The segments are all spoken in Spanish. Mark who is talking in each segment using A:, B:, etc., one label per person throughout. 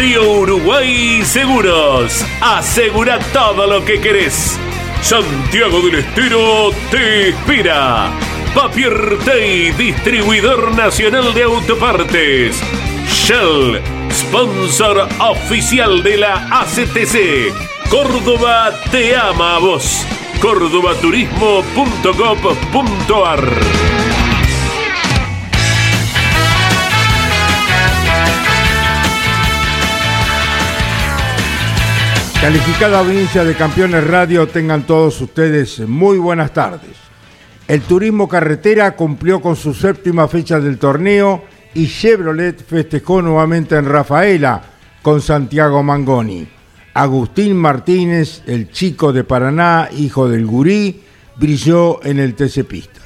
A: Río Uruguay Seguros. Asegura todo lo que querés. Santiago del Estero te inspira. Papier Tay, distribuidor nacional de autopartes. Shell, sponsor oficial de la ACTC. Córdoba te ama a vos. cordobaturismo.gov.ar
B: Calificada audiencia de Campeones Radio, tengan todos ustedes muy buenas tardes. El turismo carretera cumplió con su séptima fecha del torneo y Chevrolet festejó nuevamente en Rafaela con Santiago Mangoni. Agustín Martínez, el chico de Paraná, hijo del gurí, brilló en el TC Pistas.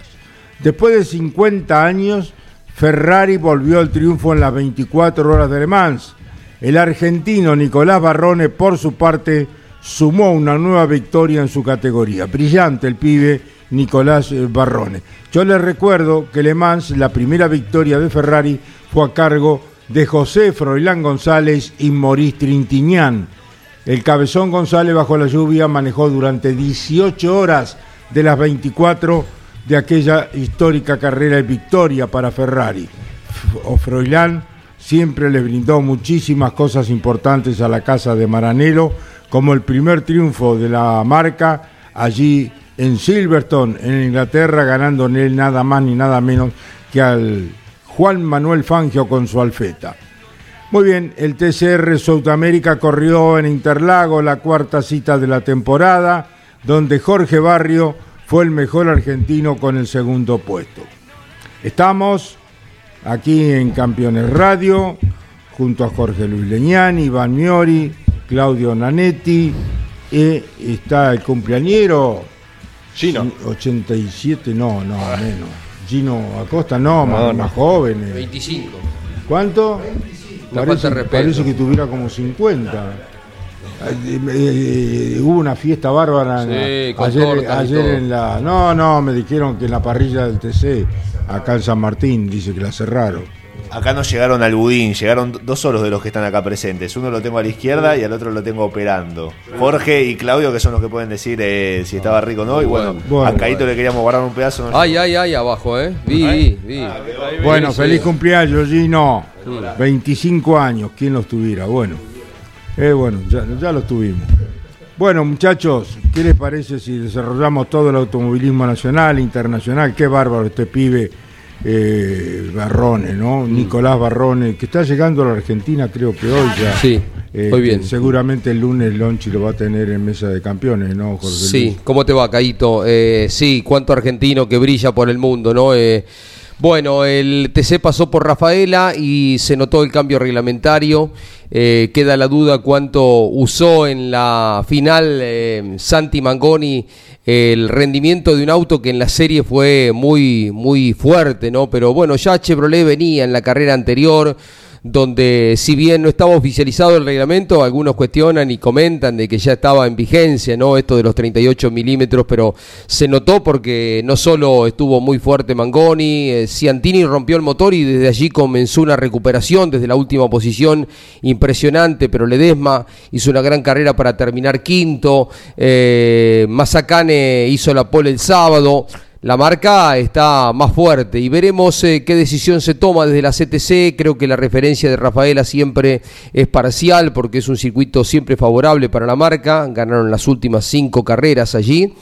B: Después de 50 años, Ferrari volvió al triunfo en las 24 horas de Le Mans. El argentino Nicolás Barrone, por su parte, sumó una nueva victoria en su categoría. Brillante el pibe Nicolás eh, Barrone. Yo les recuerdo que Le Mans, la primera victoria de Ferrari, fue a cargo de José Froilán González y Maurice Trintignán. El cabezón González bajo la lluvia manejó durante 18 horas de las 24 de aquella histórica carrera de victoria para Ferrari. O Froilán siempre le brindó muchísimas cosas importantes a la casa de Maranello, como el primer triunfo de la marca allí en Silverstone, en Inglaterra, ganando en él nada más ni nada menos que al Juan Manuel Fangio con su alfeta. Muy bien, el TCR Sudamérica corrió en Interlago la cuarta cita de la temporada, donde Jorge Barrio fue el mejor argentino con el segundo puesto. Estamos aquí en Campeones Radio, junto a Jorge Luis Leñani, Iván Miori, Claudio Nanetti, y está el cumpleañero.
C: Gino.
B: 87, no, no, menos. Gino Acosta, no, más,
C: No, no.
B: más jóvenes.
D: 25.
B: ¿Cuánto?
D: La
B: Parece,
D: falta de respeto.
B: parece que tuviera como 50. Eh, eh, hubo una fiesta bárbara en
D: Sí,
B: la-
D: con
B: ayer, en la no no me dijeron que en la parrilla del TC acá en San Martín dice que la cerraron
C: Acá no llegaron al budín, llegaron dos solos de los que están acá presentes. Uno lo tengo a la izquierda y al otro lo tengo operando. Jorge y Claudio, que son los que pueden decir eh, si estaba rico o no. Y bueno,
B: Bueno.
C: a Caíto le queríamos guardar un pedazo. no
D: Ay, ay, ay, abajo, ¿eh? Vi, vi, vi.
B: bueno
D: Sí,
B: feliz
D: sí.
B: cumpleaños Gino 25 años quién los tuviera bueno eh, bueno ya, ya los tuvimos bueno muchachos qué les parece si desarrollamos todo el automovilismo nacional internacional qué bárbaro este pibe eh, Barrone, ¿no?
D: Mm.
B: Nicolás Barrone, que está llegando a la Argentina, creo que hoy ya.
D: Sí,
B: Eh,
D: muy bien.
B: Seguramente el lunes Lonchi lo va a tener en mesa de campeones, ¿no, Jorge
D: Sí,
B: Luis?
D: ¿cómo te va, Caito? Eh, sí, cuánto argentino que brilla por el mundo, ¿no? Eh, bueno, el TC pasó por Rafaela y se notó el cambio reglamentario. Eh, queda la duda cuánto usó en la final eh, Santi Mangoni el rendimiento de un auto que en la serie fue muy, muy fuerte, ¿no? Pero bueno, ya Chevrolet venía en la carrera anterior donde si bien no estaba oficializado el reglamento, algunos cuestionan y comentan de que ya estaba en vigencia, ¿no? Esto de los 38 milímetros, pero se notó porque no solo estuvo muy fuerte Mangoni, eh, Ciantini rompió el motor y desde allí comenzó una recuperación desde la última posición impresionante, pero Ledesma hizo una gran carrera para terminar quinto, eh, hizo la pole el sábado, la marca está más fuerte y veremos eh, qué decisión se toma desde la CTC. Creo que la referencia de Rafaela siempre es parcial porque es un circuito siempre favorable para la marca. Ganaron las últimas cinco carreras allí.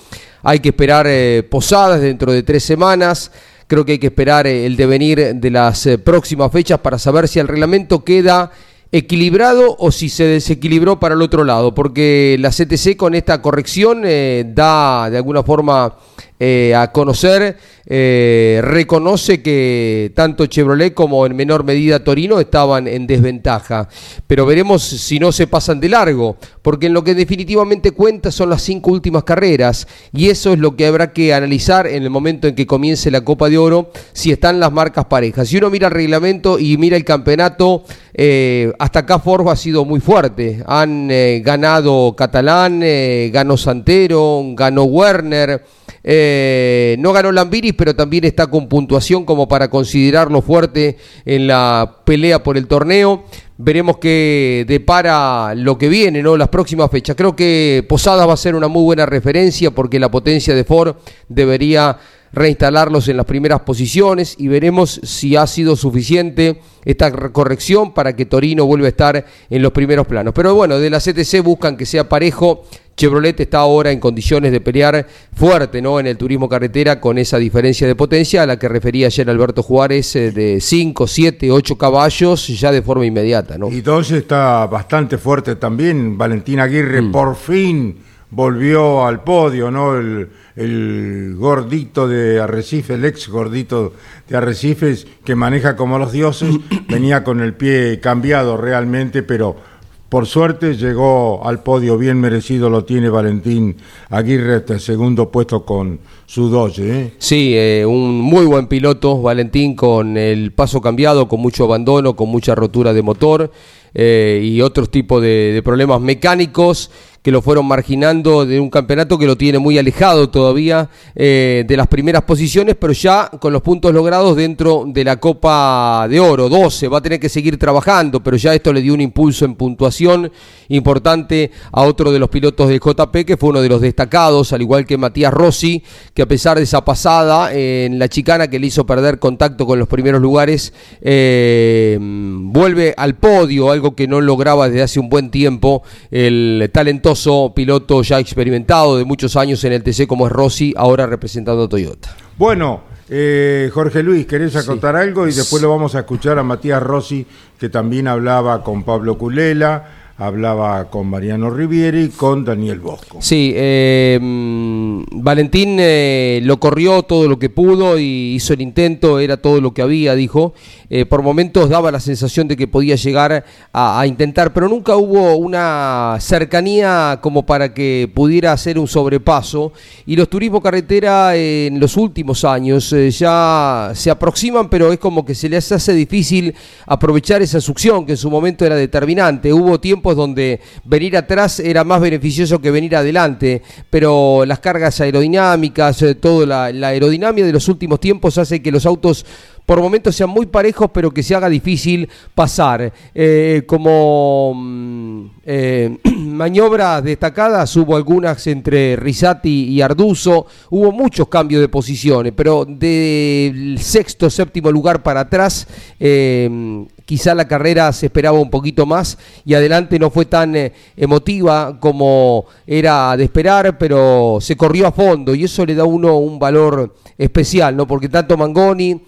D: Hay que esperar eh, posadas dentro de tres semanas. Creo que hay que esperar eh, el devenir de las próximas fechas para saber si el reglamento queda equilibrado o si se desequilibró para el otro lado, porque la CTC con esta corrección da de alguna forma eh, a conocer, eh, reconoce que tanto Chevrolet como en menor medida Torino estaban en desventaja. Pero veremos si no se pasan de largo, porque en lo que definitivamente cuenta son las cinco últimas carreras y eso es lo que habrá que analizar en el momento en que comience la Copa de Oro, si están las marcas parejas. Si uno mira el reglamento y mira el campeonato, eh, hasta acá Ford ha sido muy fuerte. Han ganado Catalán, ganó Santero, ganó Werner. Eh, no ganó Lambiris, pero también está con puntuación como para considerarlo fuerte en la pelea por el torneo. Veremos qué depara lo que viene, ¿no? Las próximas fechas. Creo que Posadas va a ser una muy buena referencia porque la potencia de Ford debería reinstalarlos en las primeras posiciones y veremos si ha sido suficiente esta corrección para que Torino vuelva a estar en los primeros planos. Pero bueno, de la CTC buscan que sea parejo. Chevrolet está ahora en condiciones de pelear fuerte ¿no? en el turismo carretera con esa diferencia de potencia a la que refería ayer Alberto Juárez eh, de 5, 7, 8 caballos ya de forma inmediata. ¿no?
B: Y dos está bastante fuerte también. Valentín Aguirre mm. por fin volvió al podio, ¿no? El, el, gordito de Arrecife, el ex gordito de Arrecifes, que maneja como los dioses, venía con el pie cambiado realmente, pero por suerte llegó al podio bien merecido, lo tiene Valentín Aguirre hasta el segundo puesto con su Doge. ¿eh?
D: Sí, eh, un muy buen piloto, Valentín, con el paso cambiado, con mucho abandono, con mucha rotura de motor eh, y otros tipos de problemas mecánicos que lo fueron marginando de un campeonato que lo tiene muy alejado todavía eh, de las primeras posiciones, pero ya con los puntos logrados dentro de la Copa de Oro, 12, va a tener que seguir trabajando, pero ya esto le dio un impulso en puntuación importante a otro de los pilotos del JP, que fue uno de los destacados, al igual que Matías Rossi, que a pesar de esa pasada en la chicana que le hizo perder contacto con los primeros lugares, eh, vuelve al podio, algo que no lograba desde hace un buen tiempo el talentoso piloto ya experimentado de muchos años en el TC como es Rossi, ahora representando a Toyota.
B: Bueno, eh, Jorge Luis, ¿querés acotar algo? Y después lo vamos a escuchar a Matías Rossi, que también hablaba con Pablo Culela hablaba con Mariano Rivieri y con Daniel Bosco.
D: Sí, eh, Valentín eh, lo corrió todo lo que pudo y hizo el intento, era todo lo que había, dijo. Eh, por momentos daba la sensación de que podía llegar a, intentar, pero nunca hubo una cercanía como para que pudiera hacer un sobrepaso. Y los turismo carretera en los últimos años ya se aproximan, pero es como que se les hace difícil aprovechar esa succión que en su momento era determinante. Hubo donde venir atrás era más beneficioso que venir adelante, pero las cargas aerodinámicas, eh, toda la, aerodinámica de los últimos tiempos hace que los autos por momentos sean muy parejos, pero que se haga difícil pasar. Eh, como mm, eh, maniobras destacadas, hubo algunas entre Risati y Arduzo, hubo muchos cambios de posiciones, pero del sexto, séptimo lugar para atrás, quizá la carrera se esperaba un poquito más y adelante no fue tan eh, emotiva como era de esperar, pero se corrió a fondo y eso le da a uno un valor especial, ¿no? Porque tanto Mangoni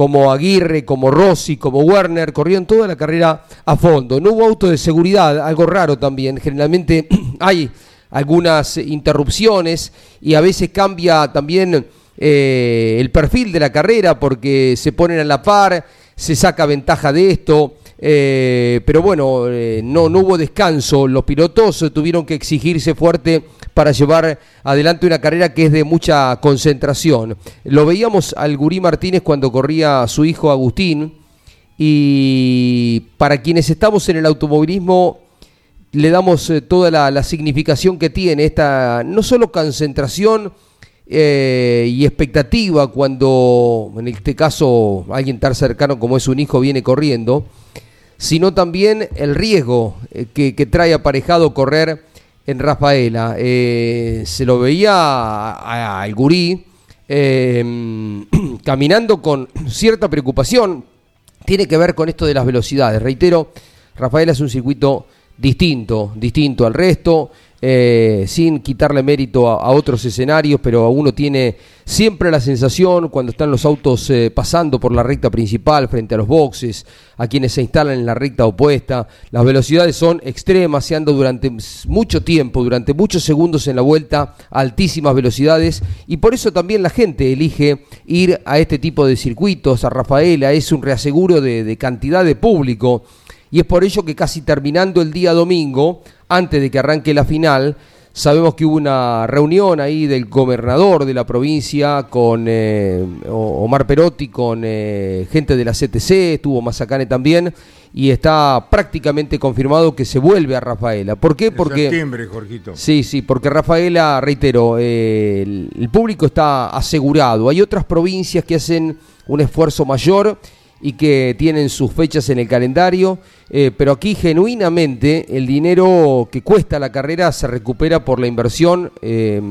D: como Aguirre, como Rossi, como Werner, corrieron toda la carrera a fondo. No hubo auto de seguridad, algo raro también. Generalmente hay algunas interrupciones y a veces cambia también eh, el perfil de la carrera porque se ponen a la par se saca ventaja de esto. Eh, pero bueno, eh, no, hubo descanso. Los pilotos tuvieron que exigirse fuerte para llevar adelante una carrera que es de mucha concentración. Lo veíamos al Gurí Martínez cuando corría su hijo Agustín. Y para quienes estamos en el automovilismo, le damos eh, toda la, significación que tiene esta no solo concentración, y expectativa cuando, en este caso, alguien tan cercano como es un hijo viene corriendo, sino también el riesgo eh, que, trae aparejado correr en Rafaela. Eh, se lo veía al gurí caminando con cierta preocupación. Tiene que ver con esto de las velocidades. Reitero, Rafaela es un circuito distinto, distinto al resto. Eh, sin quitarle mérito a, otros escenarios, pero uno tiene siempre la sensación cuando están los autos eh, pasando por la recta principal frente a los boxes, a quienes se instalan en la recta opuesta, las velocidades son extremas, se anda durante mucho tiempo, durante muchos segundos en la vuelta altísimas velocidades y por eso también la gente elige ir a este tipo de circuitos, a Rafaela, es un reaseguro de cantidad de público y es por ello que casi terminando el día domingo, antes de que arranque la final, sabemos que hubo una reunión ahí del gobernador de la provincia con eh, Omar Perotti, con eh, gente de la CTC, estuvo Mazacane también, y está prácticamente confirmado que se vuelve a Rafaela. ¿Por qué? Porque...
B: septiembre, Jorgito.
D: Sí, sí, porque Rafaela, reitero, eh, el público está asegurado. Hay otras provincias que hacen un esfuerzo mayor y que tienen sus fechas en el calendario, eh, pero aquí genuinamente el dinero que cuesta la carrera se recupera por la inversión, eh,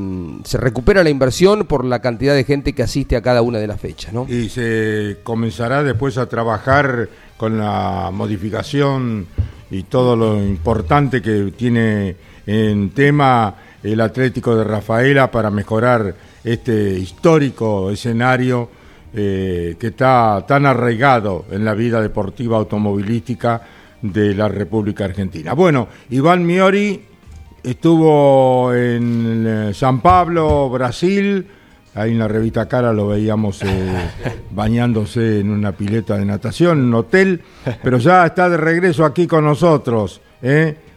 D: se recupera la inversión por la cantidad de gente que asiste a cada una de las fechas. ¿no?
B: Y se comenzará después a trabajar con la modificación y todo lo importante que tiene en tema el Atlético de Rafaela para mejorar este histórico escenario eh, que está tan arraigado en la vida deportiva automovilística de la República Argentina. Bueno, Iván Miori estuvo en eh, San Pablo, Brasil. Ahí en la revista Cara lo veíamos eh, bañándose en una pileta de natación, en un hotel, pero ya está de regreso aquí con nosotros.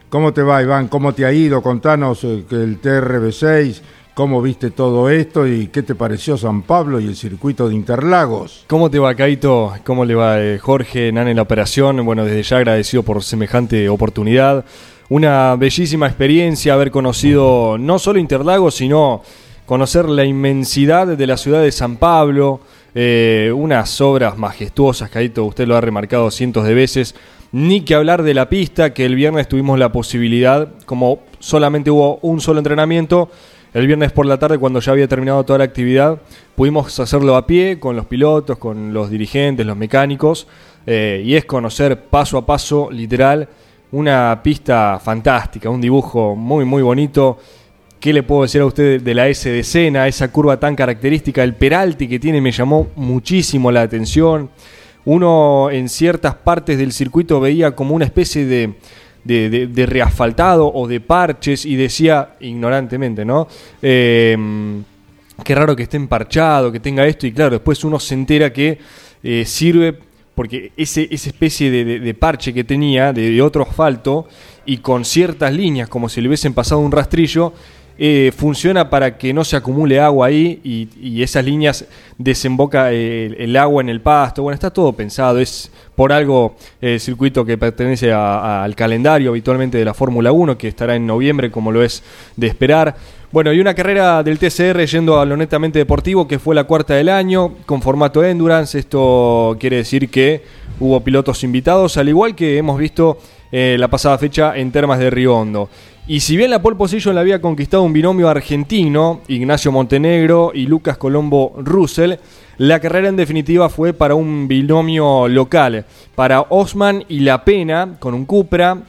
B: ¿Cómo te va, Iván? ¿Cómo te ha ido? Contanos que el TRB6 ¿Cómo viste todo esto y qué te pareció San Pablo y el circuito de Interlagos?
E: ¿Cómo te va, Caito? ¿Cómo le va eh, Jorge, Nan en la operación? Bueno, desde ya agradecido por semejante oportunidad. Una bellísima experiencia haber conocido no solo Interlagos, sino conocer la inmensidad de la ciudad de San Pablo. Eh, unas obras majestuosas, Caito, usted lo ha remarcado cientos de veces. Ni que hablar de la pista, que el viernes tuvimos la posibilidad, como solamente hubo un solo entrenamiento, el viernes por la tarde, cuando ya había terminado toda la actividad, pudimos hacerlo a pie con los pilotos, con los dirigentes, los mecánicos, eh, y es conocer paso a paso, literal, una pista fantástica, un dibujo muy, muy bonito. ¿Qué le puedo decir a usted de la S de escena, esa curva tan característica, el peralti que tiene me llamó muchísimo la atención. Uno en ciertas partes del circuito veía como una especie de, de, de, reasfaltado o de parches y decía ignorantemente, ¿no? Eh, qué raro que esté emparchado, que tenga esto y claro, después uno se entera que eh, sirve porque ese, esa especie de, parche que tenía de, otro asfalto y con ciertas líneas como si le hubiesen pasado un rastrillo, eh, funciona para que no se acumule agua ahí y, esas líneas desemboca el, agua en el pasto. Bueno, está todo pensado, es por algo el circuito que pertenece al calendario habitualmente de la Fórmula 1, que estará en noviembre como lo es de esperar. Bueno, y una carrera del TCR yendo a lo netamente deportivo, que fue la cuarta del año, con formato Endurance. Esto quiere decir que hubo pilotos invitados, al igual que hemos visto eh, la pasada fecha en Termas de Río Hondo. Y si bien la pole position la había conquistado un binomio argentino, Ignacio Montenegro y Lucas Colombo Russell, la carrera en definitiva fue para un binomio local, para Osman y La Pena con un Cupra.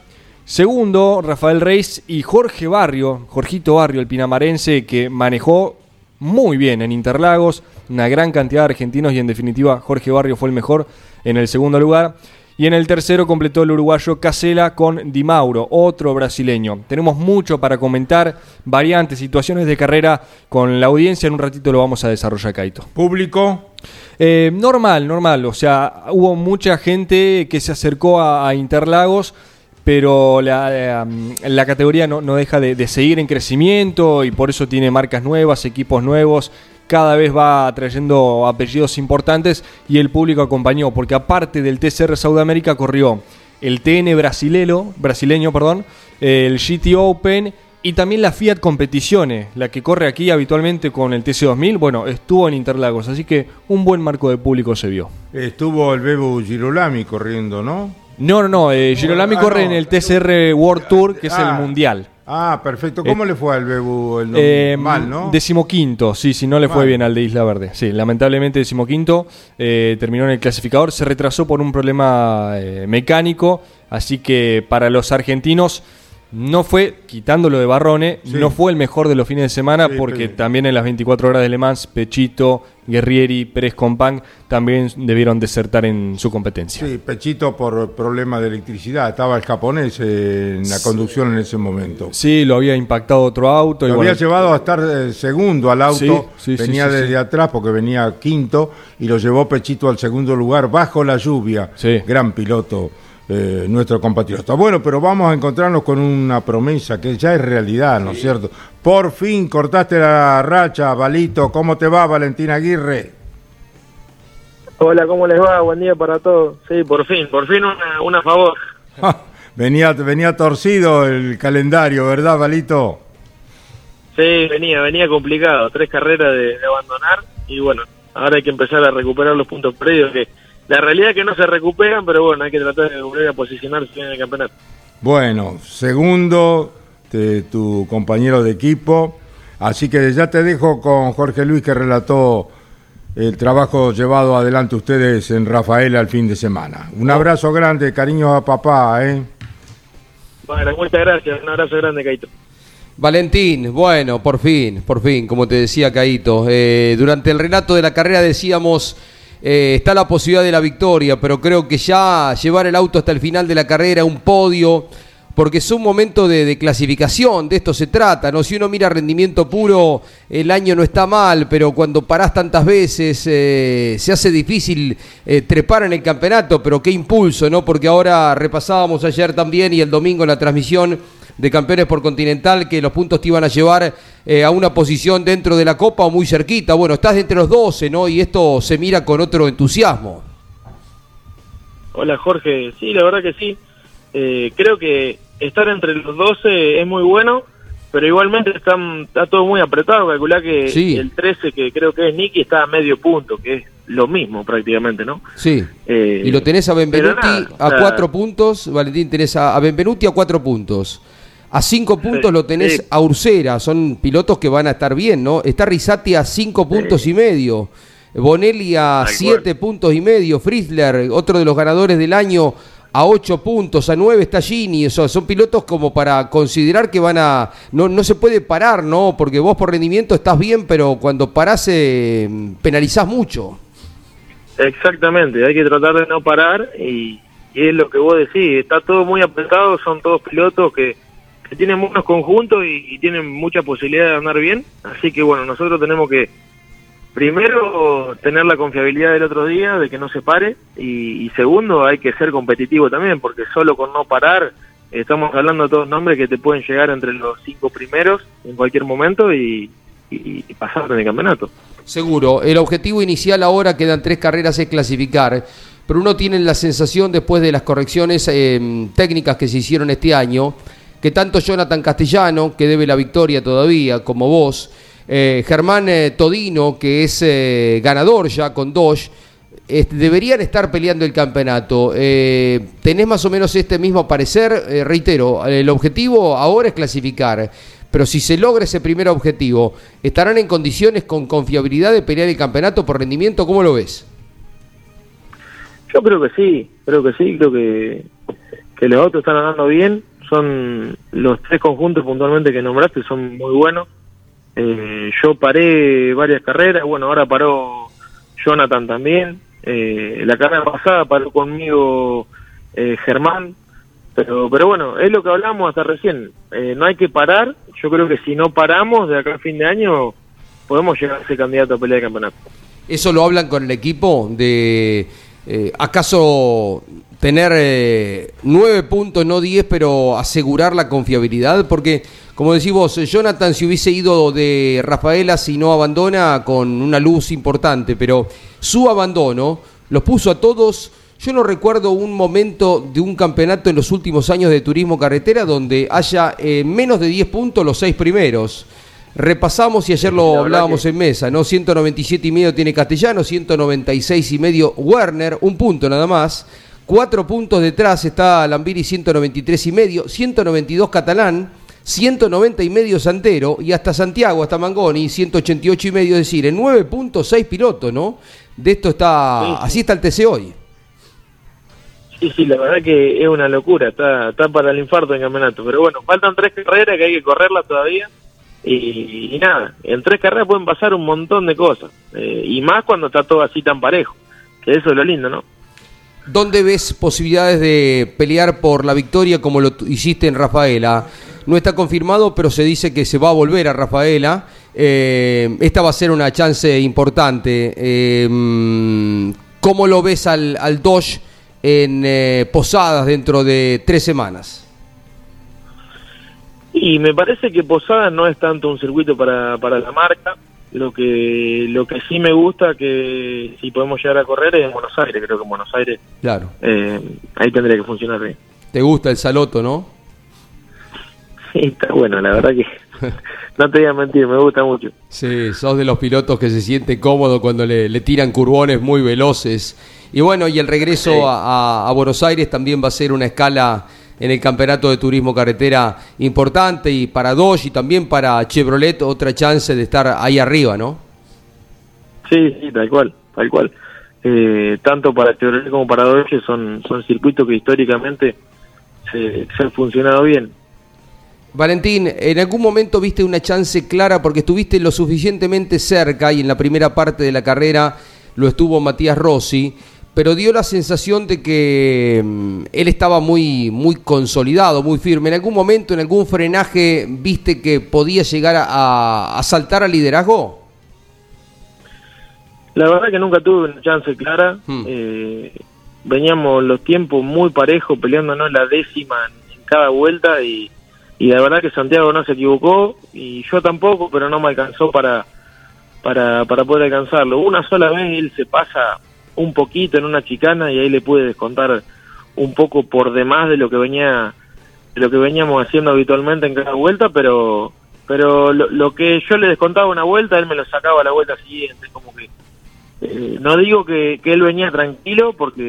E: Segundo, Rafael Reis y Jorge Barrio, Jorgito Barrio, el pinamarense que manejó muy bien en Interlagos, una gran cantidad de argentinos y en definitiva Jorge Barrio fue el mejor en el segundo lugar. Y en el tercero completó el uruguayo Casela con Di Mauro, otro brasileño. Tenemos mucho para comentar, variantes, situaciones de carrera con la audiencia. En un ratito lo vamos a desarrollar, Kaito.
B: ¿Público?
E: Eh, normal, normal. O sea, hubo mucha gente que se acercó a, Interlagos pero la, la categoría no, deja de, de, seguir en crecimiento y por eso tiene marcas nuevas, equipos nuevos cada vez va trayendo apellidos importantes y el público acompañó, porque aparte del TCR Sudamérica corrió el TN brasilero, brasileño, perdón, el GT Open y también la Fiat Competizione, la que corre aquí habitualmente con el TC2000, bueno, estuvo en Interlagos, así que un buen marco de público se vio.
B: Estuvo el Bebu Girolami corriendo, ¿no?
E: No, no, no, eh, Girolami ah, corre en el TCR World Tour, que es el ah. Mundial.
B: Ah, perfecto. ¿Cómo
E: eh,
B: le fue al Bebu el
E: eh, mal, no? Decimoquinto, sí, sí, no le fue bien al de Isla Verde. Sí, lamentablemente decimoquinto, eh, terminó en el clasificador, se retrasó por un problema eh, mecánico, Así que para los argentinos no fue, quitándolo de Barrone,
B: Sí.
E: no fue el mejor de los fines de semana
B: Sí,
E: porque
B: pero-
E: también en las 24 horas de Le Mans, Pechito, Guerrieri, Pérez Compán también debieron desertar en su competencia.
B: Sí, Pechito por problema de electricidad. Estaba el japonés en la conducción en ese momento.
E: Sí, lo había impactado otro auto. y
B: Lo
E: bueno,
B: había llevado a estar eh, segundo al auto, venía desde atrás porque venía quinto y lo llevó Pechito al segundo lugar bajo la lluvia.
E: Sí.
B: Gran piloto, eh, nuestro compatriota. Bueno, pero vamos a encontrarnos con una promesa que ya es realidad, ¿no es cierto? Por fin cortaste la racha, Valito. ¿Cómo te va, Valentín Aguirre?
F: Hola, ¿cómo les va? Buen día para todos. Sí, por fin, por fin una, una favor.
B: venía, venía torcido el calendario, ¿verdad, Valito?
F: Sí, venía, venía complicado. Tres carreras de, de abandonar y bueno, ahora hay que empezar a recuperar los puntos perdidos que la realidad es que no se recuperan, pero bueno, hay que tratar de volver a posicionarse en el campeonato.
B: Bueno, segundo, te- tu compañero de equipo. Así que ya te dejo con Jorge Luis que relató el trabajo llevado adelante ustedes en Rafaela el fin de semana. Un abrazo grande, cariños a papá, ¿eh?
F: Bueno, muchas gracias. Un abrazo grande, Caito.
D: Valentín, bueno, por fin, por fin, como te decía Caito, eh, durante el relato de la carrera decíamos, eh, está la posibilidad de la victoria, pero creo que ya llevar el auto hasta el final de la carrera, un podio, porque es un momento de, de clasificación, de esto se trata, ¿no? Si uno mira rendimiento puro, el año no está mal, pero cuando parás tantas veces eh, se hace difícil eh, trepar en el campeonato, pero qué impulso, ¿no? Porque ahora repasábamos ayer también y el domingo en la transmisión de campeones por continental que los puntos te iban a llevar eh, a una posición dentro de la copa o muy cerquita. Bueno, estás entre los 12, ¿no? Y esto se mira con otro entusiasmo.
F: Hola, Jorge. Sí, la verdad que sí. Eh, creo que estar entre los 12 es muy bueno, pero igualmente están, está todo muy apretado. Calculá que
D: Sí.
F: el 13, que creo que es Nicky, está a medio punto, que es lo mismo prácticamente, ¿no?
D: Sí.
F: Eh,
D: y lo tenés a Benvenuti
F: nada,
D: a
F: o sea,
D: cuatro puntos, Valentín, tenés a, a Benvenuti a cuatro puntos. A cinco puntos lo tenés
F: sí.
D: a Ursera, son pilotos que van a estar bien, ¿no? Está Risati a cinco puntos y medio, Bonelli a siete puntos y medio, Frizzler, otro de los ganadores del año, a ocho puntos, a nueve está Gini, o sea, son pilotos como para considerar que van a... No, no se puede parar, ¿no? Porque vos por rendimiento estás bien, pero cuando parás eh, penalizás mucho.
F: Exactamente, hay que tratar de no parar y, y es lo que vos decís, está todo muy apretado, son todos pilotos que, que tienen buenos conjuntos y, tienen mucha posibilidad de andar bien, así que bueno, nosotros tenemos que primero tener la confiabilidad del otro día de que no se pare y, segundo hay que ser competitivo también, porque solo con no parar estamos hablando de todos nombres que te pueden llegar entre los cinco primeros en cualquier momento y, y, y pasarte en el campeonato.
D: Seguro. El objetivo inicial ahora quedan tres carreras es clasificar, pero uno tiene la sensación después de las correcciones eh, técnicas que se hicieron este año, que tanto Jonathan Castellano, que debe la victoria todavía, como vos, eh, Germán eh, Todino, que es eh, ganador ya con eh, deberían estar peleando el campeonato. ¿Tenés más o menos este mismo parecer? Reitero, el objetivo ahora es clasificar. Pero si se logra ese primer objetivo, ¿estarán en condiciones con confiabilidad de pelear el campeonato por rendimiento? ¿Cómo lo ves?
F: Yo creo que sí, creo que sí, creo que, que los autos están andando bien. Son los tres conjuntos puntualmente que nombraste, son muy buenos. Eh, yo paré varias carreras, bueno, ahora paró Jonathan también. Eh, la carrera pasada paró conmigo eh, Germán. Pero, pero bueno, es lo que hablamos hasta recién. Eh, no hay que parar. Yo creo que si no paramos de acá a fin de año, podemos llegar a ser candidato a pelea de campeonato.
D: ¿Eso lo hablan con el equipo? De eh, acaso tener eh, nueve puntos, no diez, pero asegurar la confiabilidad, porque como decís vos, Jonathan si hubiese ido de Rafaela si no abandona con una luz importante, pero su abandono los puso a todos. Yo no recuerdo un momento de un campeonato en los últimos años de turismo carretera donde haya eh, menos de 10 puntos los seis primeros. Repasamos y ayer lo hablábamos
F: que-
D: en mesa, ¿no? 197 y medio tiene Castellano, 196 y medio Werner, un punto nada más. Cuatro puntos detrás está Lambiri 193 y medio, 192 Catalán, 190 y medio Santero y hasta Santiago, hasta Mangoni 188 y medio, es decir, en 9.6 pilotos, ¿no? De esto está,
F: Sí, sí.
D: así está el TC hoy.
F: Sí, sí, la verdad que es una locura, está, está para el infarto en campeonato. Pero bueno, faltan tres carreras que hay que correrlas todavía. Y, nada, en tres carreras pueden pasar un montón de cosas. Eh, y más cuando está todo así tan parejo. Que eso es lo lindo, ¿no?
D: ¿Dónde ves posibilidades de pelear por la victoria como lo hiciste en Rafaela? No está confirmado, pero se dice que se va a volver a Rafaela. Eh, esta va a ser una chance importante. Eh, ¿Cómo lo ves al, al Dodge en eh, Posadas dentro de tres semanas?
F: Y me parece que Posada no es tanto un circuito para, para la marca. Lo que lo que sí me gusta que si podemos llegar a correr es en Buenos Aires. Creo que en Buenos Aires
D: Claro.
F: eh, ahí tendría que funcionar bien.
D: ¿Te gusta el Saloto, no?
F: Sí, está bueno, la verdad que no te voy a mentir, me gusta mucho.
D: Sí, sos de los pilotos que se siente cómodo cuando le, le tiran curbones muy veloces. Y bueno, y el regreso
F: Sí.
D: a, a- a Buenos Aires también va a ser una escala en el campeonato de turismo carretera importante y para Dodge y también para Chevrolet otra chance de estar ahí arriba, ¿no?
F: Sí, sí, tal cual, tal cual. Eh, tanto para Chevrolet como para Dodge son, son circuitos que históricamente se, se han funcionado bien.
D: Valentín, ¿en algún momento viste una chance clara porque estuviste lo suficientemente cerca y en la primera parte de la carrera lo estuvo Matías Rossi, pero dio la sensación de que mm, él estaba muy, muy consolidado, muy firme. ¿En algún momento, en algún frenaje, viste que podía llegar a, a saltar al liderazgo?
F: La verdad que nunca tuve una chance clara.
D: Hmm.
F: Eh, veníamos los tiempos muy parejos, peleándonos la décima en, en cada vuelta y, y la verdad que Santiago no se equivocó y yo tampoco, pero no me alcanzó para, para, para poder alcanzarlo. Una sola vez él se pasa un poquito en una chicana y ahí le pude descontar un poco por demás de lo que venía de lo que veníamos haciendo habitualmente en cada vuelta, pero pero lo, lo que yo le descontaba una vuelta, él me lo sacaba a la vuelta siguiente, como que eh, no digo que, que él venía tranquilo, porque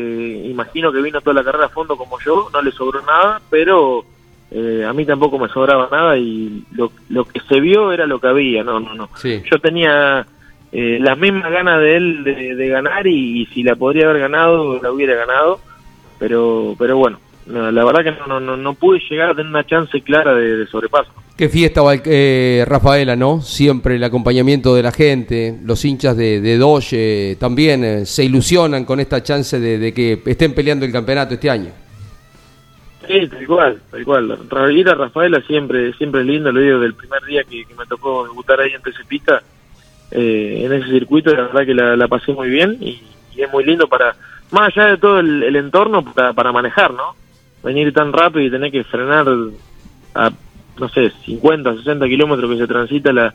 F: imagino que vino toda la carrera a fondo como yo, no le sobró nada, pero eh, a mí tampoco me sobraba nada y lo, lo que se vio era lo que había, no, no, no.
D: Sí.
F: Yo tenía eh, las mismas ganas de él de, de ganar y, y si la podría haber ganado, la hubiera ganado, pero pero bueno, no, la verdad que no, no, no, no pude llegar a tener una chance clara de, de sobrepaso.
D: Qué fiesta, eh, Rafaela, ¿no? Siempre el acompañamiento de la gente, los hinchas de, de Dodge eh, también eh, se ilusionan con esta chance de, de que estén peleando el campeonato este año.
F: Sí, tal cual, tal cual. Ir a Rafaela siempre, siempre es lindo, lo digo del primer día que, que me tocó debutar ahí en Pista eh, en ese circuito, la verdad que la, la pasé muy bien y, es muy lindo para, más allá de todo el, el entorno, para, para manejar, ¿no? Venir tan rápido y tener que frenar a, no sé, 50, 60 kilómetros que se transita la,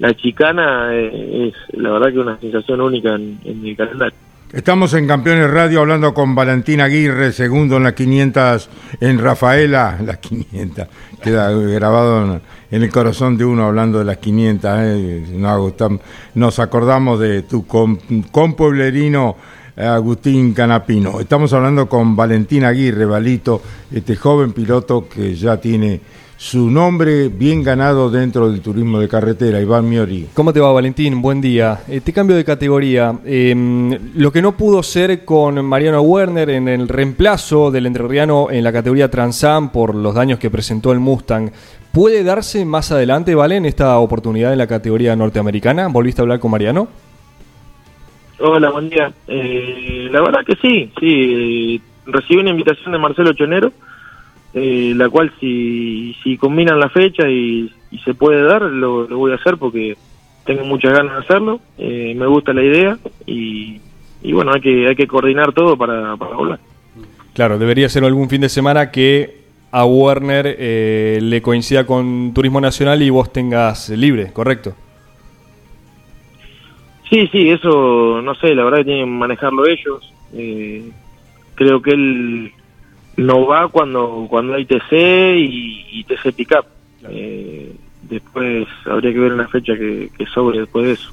F: la chicana, eh, es la verdad que una sensación única en, en el calendario.
B: Estamos en Campeones Radio hablando con Valentín Aguirre, segundo en las 500 en Rafaela, las 500, queda grabado en, el corazón de uno hablando de las 500, ¿eh? nos, nos acordamos de tu com- compueblerino Agustín Canapino. Estamos hablando con Valentín Aguirre, Valito, este joven piloto que ya tiene su nombre bien ganado dentro del turismo de carretera, Iván Miori.
E: ¿Cómo te va, Valentín? Buen día. Eh, te cambio de categoría. Eh, lo que no pudo ser con Mariano Werner en el reemplazo del entrerriano en la categoría Transam por los daños que presentó el Mustang, ¿puede darse más adelante, Valen, esta oportunidad en la categoría norteamericana? ¿Volviste a hablar con Mariano?
F: Hola, buen día. Eh, la verdad que sí, sí. recibí una invitación de Marcelo Chonero, eh, la cual si, si combinan la fecha y, y se puede dar, lo, lo voy a hacer porque tengo muchas ganas de hacerlo. eh, me gusta la idea y, y bueno, hay que, hay que coordinar todo para, para volar.
E: Claro, debería ser algún fin de semana que a Werner eh, le coincida con Turismo Nacional y vos tengas libre, ¿correcto?
F: Sí, sí, eso no sé, la verdad que tienen que manejarlo ellos. Eh, creo que él no va cuando cuando hay TC y, y TC Pickup. Eh, después habría que ver una fecha que, que sobre después de eso.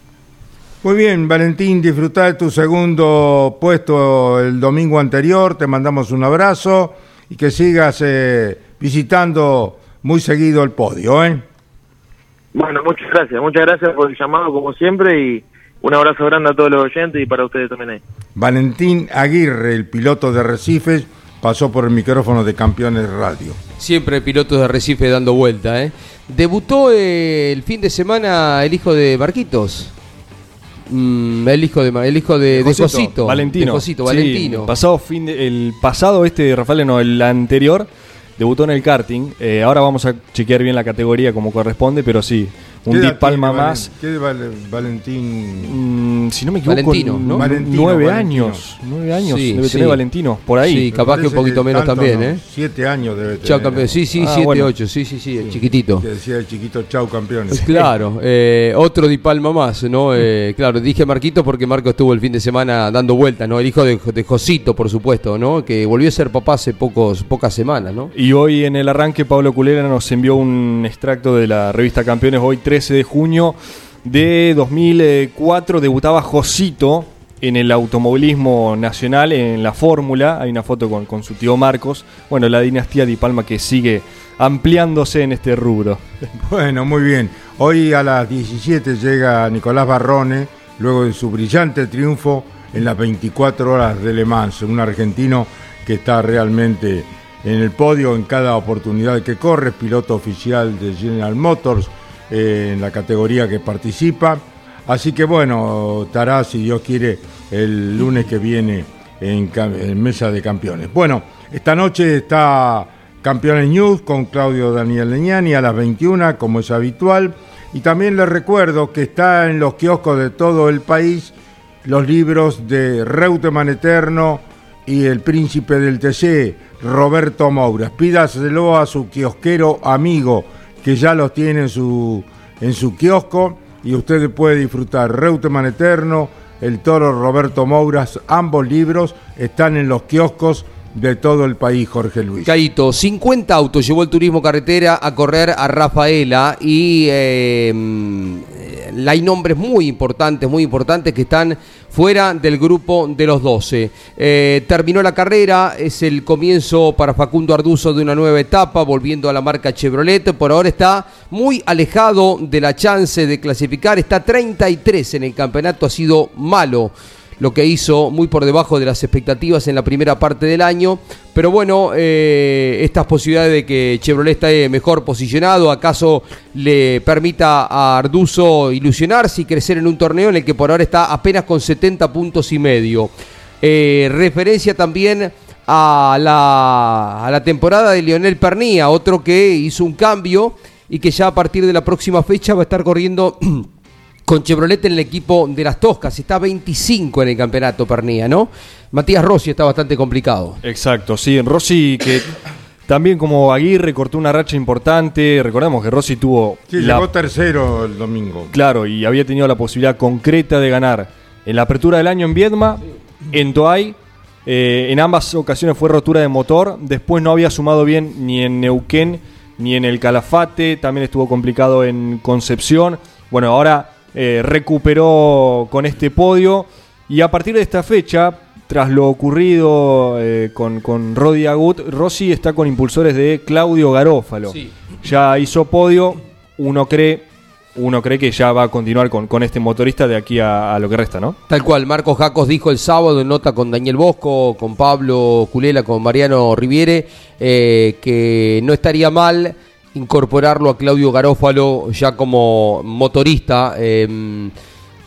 B: Muy bien, Valentín, disfrutá de tu segundo puesto el domingo anterior, te mandamos un abrazo y que sigas eh, visitando muy seguido el podio. ¿eh?
F: Bueno, muchas gracias, muchas gracias por el llamado como siempre y un abrazo grande a todos los oyentes y para ustedes también ahí.
B: Valentín Aguirre, el piloto de Recifes, pasó por el micrófono de Campeones Radio.
D: Siempre pilotos de Recife dando vuelta, ¿eh? Debutó eh, el fin de semana el hijo de Marquitos. Mm, el hijo de el hijo de, de Josito,
E: Valentino.
D: de Josito,
E: Sí,
D: Valentino.
E: pasado fin de- el pasado este Rafael no, el anterior debutó en el karting. Eh, ahora vamos a chequear bien la categoría como corresponde, pero sí, un
B: ¿Qué edad
E: Deep Palma
B: tiene
E: más.
B: ¿Qué de Val- Valentín?
E: Mm, si no me equivoco,
D: Valentino, ¿no?
B: Valentino,
E: nueve
B: Valentino.
E: años. Nueve años
D: Sí,
E: debe
D: sí.
E: tener Valentino, por ahí.
D: Sí, capaz que un poquito menos también,
B: no,
D: ¿eh?
B: Siete años debe tener.
D: Chao campeón. Sí, sí,
E: Ah,
D: 7,
E: bueno.
D: 8. Sí, sí, sí, el chiquitito.
B: Que decía el chiquito chau campeones.
D: Claro, eh, otro Di Palma más, ¿no? Eh, claro, dije Marquito porque Marco estuvo el fin de semana dando vueltas, ¿no? El hijo de, de Josito, por supuesto, ¿no? Que volvió a ser papá hace pocos, pocas semanas, ¿no?
E: Y hoy en el arranque Pablo Culera nos envió un extracto de la revista Campeones, hoy 13 de junio de 2004 debutaba Josito en el automovilismo nacional, en la fórmula, hay una foto con, su tío Marcos, bueno, la dinastía Di Palma que sigue ampliándose en este rubro.
B: Bueno, muy bien. Hoy a las 17 llega Nicolás Barrone, luego de su brillante triunfo en las 24 horas de Le Mans, un argentino que está realmente en el podio en cada oportunidad que corre, piloto oficial de General Motors en la categoría que participa. Así que bueno, estará, si Dios quiere, el lunes que viene en Mesa de Campeones. Bueno, esta noche está Campeones News con Claudio Daniel Leñani a las 21, como es habitual. Y también les recuerdo que está en los kioscos de todo el país los libros de Reutemann Eterno y El Príncipe del TC, Roberto Mouras. Pídaselo a su kiosquero amigo que ya los tiene en su, en su kiosco y usted puede disfrutar Reutemann Eterno, El Toro Roberto Mouras. Ambos libros están en los kioscos de todo el país, Jorge Luis.
D: Caito, 50 autos llevó el turismo carretera a correr a Rafaela y eh, mm, eh, hay nombres muy importantes, muy importantes que están fuera del grupo de los 12. Eh, terminó la carrera, es el comienzo para Facundo Arduzo de una nueva etapa, volviendo a la marca Chevrolet. Por ahora está muy alejado de la chance de clasificar, está 33 en el campeonato, ha sido malo lo que hizo muy por debajo de las expectativas en la primera parte del año. Pero bueno, eh, estas posibilidades de que Chevrolet esté mejor posicionado, acaso le permita a Arduzo ilusionarse y crecer en un torneo en el que por ahora está apenas con 70 puntos y medio. Eh, referencia también a la, a la temporada de Lionel Pernía, otro que hizo un cambio y que ya a partir de la próxima fecha va a estar corriendo con Chevrolet en el equipo de las Toscas. Está 25 en el campeonato Pernía, ¿no? Matías Rossi está bastante complicado.
E: Exacto, sí, Rossi que también como Aguirre cortó una racha importante, recordemos que Rossi tuvo
B: Sí,
E: la
B: llegó tercero el domingo.
E: Claro, y había tenido la posibilidad concreta de ganar en la apertura del año en Viedma, en Toay. eh, en ambas ocasiones fue rotura de motor. Después no había sumado bien ni en Neuquén ni en el Calafate. También estuvo complicado en Concepción. Bueno, ahora eh, recuperó con este podio. Y a partir de esta fecha, tras lo ocurrido eh, con, con Rodi Agut, Rossi está con impulsores de Claudio Garófalo.
D: Sí.
E: Ya hizo podio. Uno cree uno cree que ya va a continuar con, con este motorista de aquí a, a lo que resta, ¿no?
D: Tal cual, Marcos Jacos dijo el sábado en nota con Daniel Bosco, con Pablo Culela, con Mariano Riviere, eh, que no estaría mal incorporarlo a Claudio Garófalo ya como motorista. eh,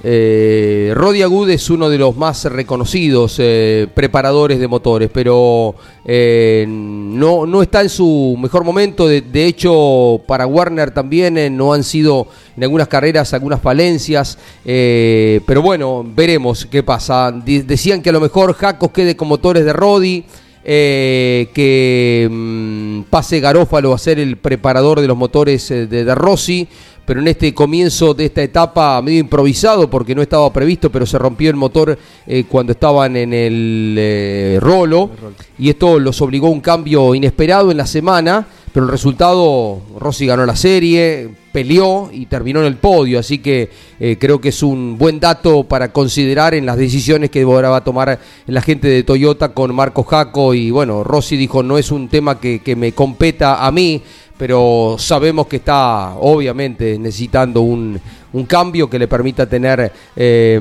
D: eh, Rodi Agud es uno de los más reconocidos eh, preparadores de motores, pero eh, no, no está en su mejor momento. De, hecho, para Warner también eh, no han sido en algunas carreras algunas falencias. pero bueno, veremos qué pasa. De- decían que a lo mejor Jacos quede con motores de Rodi. Eh, que mm, pase Garófalo a ser el preparador de los motores eh, de, de Rossi, pero en este comienzo de esta etapa medio improvisado porque no estaba previsto, pero se rompió el motor eh, cuando estaban en el eh, rolo y esto los obligó a un cambio inesperado en la semana, pero el resultado, Rossi ganó la serie, peleó y terminó en el podio, así que eh, creo que es un buen dato para considerar en las decisiones que ahora va a tomar la gente de Toyota con Marco Jaco. Y bueno, Rossi dijo no es un tema que, que me competa a mí, pero sabemos que está obviamente necesitando un, un cambio que le permita tener eh,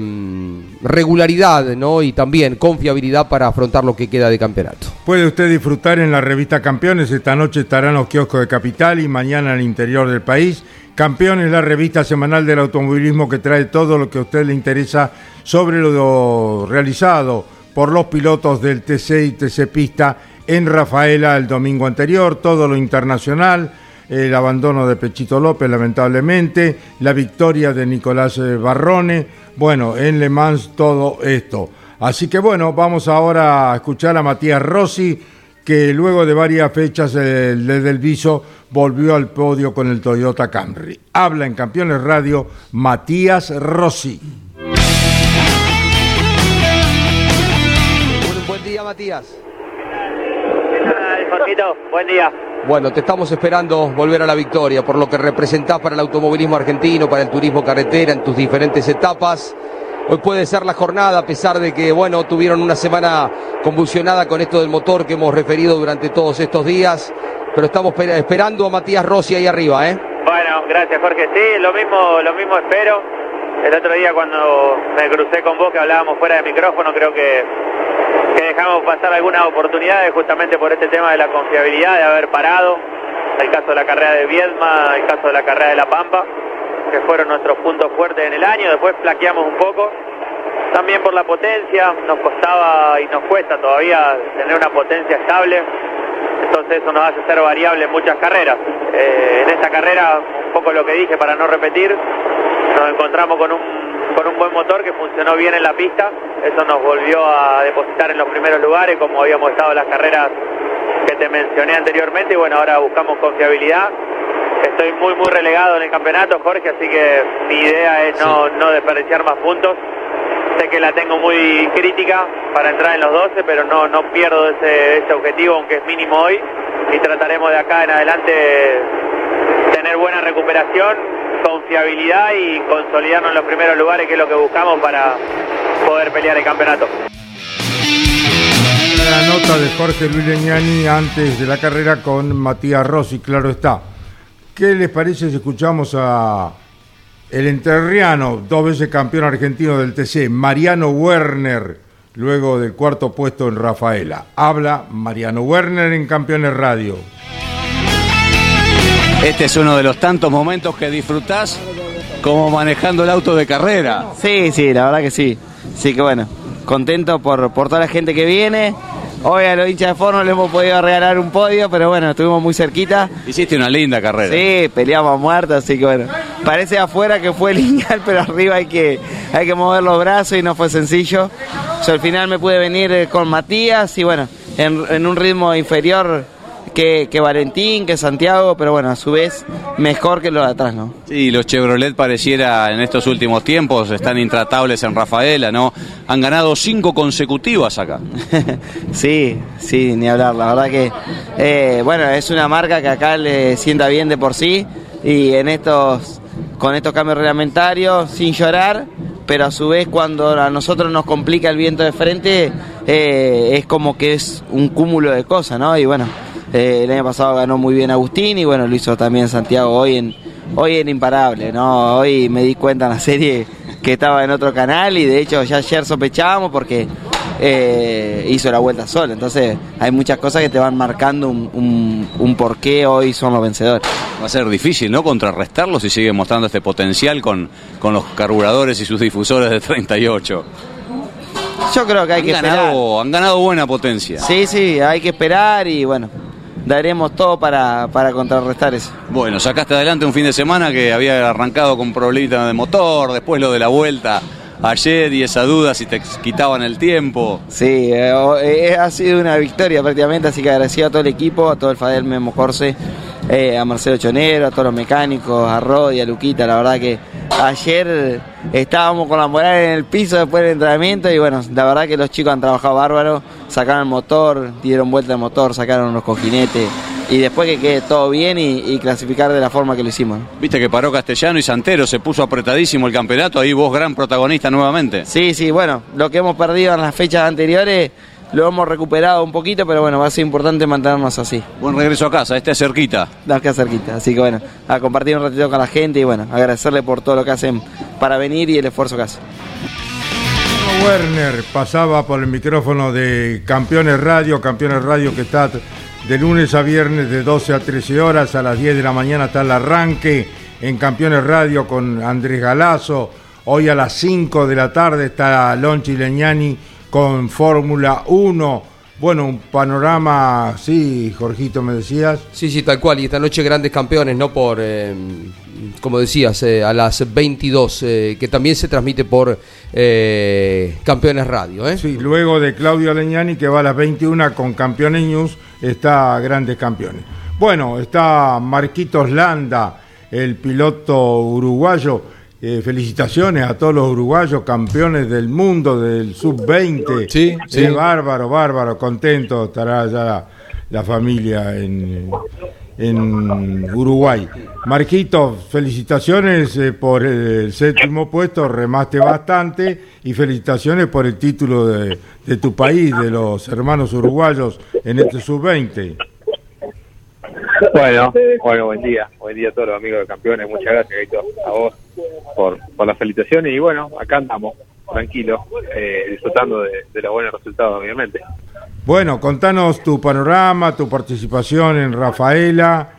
D: regularidad ¿no? y también confiabilidad para afrontar lo que queda de campeonato.
B: Puede usted disfrutar en la revista Campeones, esta noche estarán los kioscos de Capital y mañana en el interior del país. Campeones, la revista semanal del automovilismo que trae todo lo que a usted le interesa sobre lo realizado por los pilotos del TC y TC Pista en Rafaela el domingo anterior, todo lo internacional, el abandono de Pechito López lamentablemente, la victoria de Nicolás eh, Barrone, bueno, en Le Mans todo esto. Así que bueno, vamos ahora a escuchar a Matías Rossi, que luego de varias fechas eh, del Viso volvió al podio con el Toyota Camry. Habla en Campeones Radio Matías Rossi.
D: buen día, Matías.
G: Buen día.
D: Bueno, te estamos esperando volver a la victoria por lo que representás para el automovilismo argentino, para el turismo carretera en tus diferentes etapas. Hoy puede ser la jornada, a pesar de que, bueno, tuvieron una semana convulsionada con esto del motor que hemos referido durante todos estos días, pero estamos esperando a Matías Rossi ahí arriba, ¿eh?
G: Bueno, gracias Jorge. Sí, lo mismo, lo mismo espero. El otro día cuando me crucé con vos que hablábamos fuera de micrófono, creo que que dejamos pasar algunas oportunidades justamente por este tema de la confiabilidad, de haber parado. El caso de la carrera de Viedma, el caso de la carrera de La Pampa, que fueron nuestros puntos fuertes en el año. Después flaqueamos un poco. También por la potencia, nos costaba y nos cuesta todavía tener una potencia estable. Entonces eso nos hace ser variable en muchas carreras. Eh, en esta carrera, un poco lo que dije para no repetir, nos encontramos con un con un buen motor que funcionó bien en la pista. Eso nos volvió a depositar en los primeros lugares, como habíamos estado en las carreras que te mencioné anteriormente. Y bueno, ahora buscamos confiabilidad. Estoy muy, muy relegado en el campeonato, Jorge, así que mi idea es no, no desperdiciar más puntos. Sé que la tengo muy crítica para entrar en los 12, pero no, no pierdo ese, ese objetivo, aunque es mínimo hoy. Y trataremos de acá en adelante tener buena recuperación, confiabilidad y consolidarnos en los primeros lugares, que es lo que buscamos para poder pelear el campeonato.
B: La nota de Jorge Luis Leñani antes de la carrera con Matías Rossi, claro está. ¿Qué les parece si escuchamos a el enterriano, dos veces campeón argentino del TC, Mariano Werner, luego del cuarto puesto en Rafaela? Habla Mariano Werner en Campeones Radio.
H: Este es uno de los tantos momentos que disfrutás como manejando el auto de carrera.
I: Sí, sí, la verdad que sí. Sí que bueno, contento por, por toda la gente que viene. Hoy a los hinchas de Forno les hemos podido regalar un podio, pero bueno, estuvimos muy cerquita.
H: Hiciste una linda carrera.
I: Sí, peleamos a muertos, así que bueno. Parece afuera que fue lineal, pero arriba hay que, hay que mover los brazos y no fue sencillo. Yo al final me pude venir eh, con Matías y bueno, en, en un ritmo inferior que, Valentín, que Santiago, pero bueno, a su vez mejor que los de atrás, ¿no?
H: Sí, los Chevrolet pareciera en estos últimos tiempos están intratables en Rafaela, ¿no? Han ganado cinco consecutivas acá.
I: sí, sí, ni hablar. La verdad que, eh, bueno, es una marca que acá le sienta bien de por sí y en estos, con estos cambios reglamentarios, sin llorar, pero a su vez cuando a nosotros nos complica el viento de frente, eh, es como que es un cúmulo de cosas, ¿no? Y bueno, eh, el año pasado ganó muy bien Agustín y bueno, lo hizo también Santiago hoy en, hoy en Imparable, ¿no? Hoy me di cuenta en la serie que estaba en otro canal y de hecho ya ayer sospechábamos porque eh, hizo la vuelta sola. Entonces hay muchas cosas que te van marcando un, un, por qué hoy son los vencedores.
H: Va a ser difícil, ¿no? Contrarrestarlos si sigue mostrando este potencial con, con los carburadores y sus difusores de 38.
I: Yo creo que hay que
H: esperar. Han ganado buena potencia.
I: Sí, sí, hay que esperar y bueno, daremos todo para, para contrarrestar eso.
H: Bueno, sacaste adelante un fin de semana que había arrancado con problemas de motor, después lo de la vuelta ayer y esa duda si te quitaban el tiempo.
I: Sí, eh, eh, ha sido una victoria prácticamente, así que agradecido a todo el equipo, a todo el Fadel Memo Corse, eh, a Marcelo Chonero, a todos los mecánicos, a Rodi, a Luquita, la verdad que ayer estábamos con la moral en el piso después del entrenamiento y bueno, la verdad que los chicos han trabajado bárbaro, sacaron el motor, dieron vuelta al motor, sacaron los cojinetes y después que quede todo bien y, clasificar de la forma que lo hicimos.
H: Viste que paró Castellano y Santero, se puso apretadísimo el campeonato, ahí vos gran protagonista nuevamente.
I: Sí, sí, bueno, lo que hemos perdido en las fechas anteriores lo hemos recuperado un poquito, pero bueno, va a ser importante mantenernos así.
H: Buen regreso a casa, este es cerquita.
I: Da acá cerquita, así que bueno, a compartir un ratito con la gente y bueno, agradecerle por todo lo que hacen para venir y el esfuerzo que hacen.
B: Werner pasaba por el micrófono de Campeones Radio, Campeones Radio que está de lunes a viernes de 12 a 13 horas, a las 10 de la mañana está el arranque en Campeones Radio con Andrés Galazo, hoy a las 5 de la tarde está Lonchi Leñani con Fórmula 1. Bueno, un panorama, sí, Jorgito, me decías.
D: Sí, sí, tal cual. Y esta noche grandes campeones, ¿no? Por, eh, como decías, eh, a las 22, eh, que también se transmite por Campeones Radio. ¿eh?
B: Sí, luego de Claudio Leñani, que va a las 21 con Campeones News, está Grandes Campeones. Bueno, está Marquitos Landa, el piloto uruguayo. Eh, felicitaciones a todos los uruguayos campeones del mundo del sub-20.
D: Sí, sí.
B: bárbaro, bárbaro, contento estará ya la familia en, en Uruguay. Marquito, felicitaciones eh, por el séptimo puesto, remaste bastante y felicitaciones por el título de, de tu país, de los hermanos uruguayos en este sub-20.
J: Bueno, bueno, buen día, buen día a todos los amigos de campeones, muchas gracias a vos por, por las felicitaciones y bueno, acá andamos, tranquilos, eh, disfrutando de, de los buenos resultados, obviamente.
B: Bueno, contanos tu panorama, tu participación en Rafaela,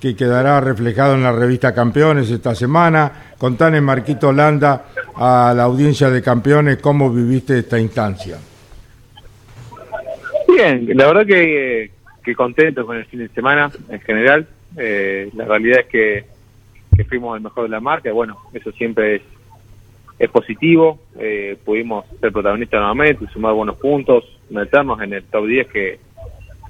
B: que quedará reflejado en la revista Campeones esta semana. Contanos, Marquito Landa, a la audiencia de Campeones, cómo viviste esta instancia.
J: Bien, la verdad que, que contento con el fin de semana en general. Eh, la realidad es que, que fuimos el mejor de la marca. Bueno, eso siempre es, positivo. Eh, pudimos ser protagonistas nuevamente, sumar buenos puntos, meternos en el top 10, que,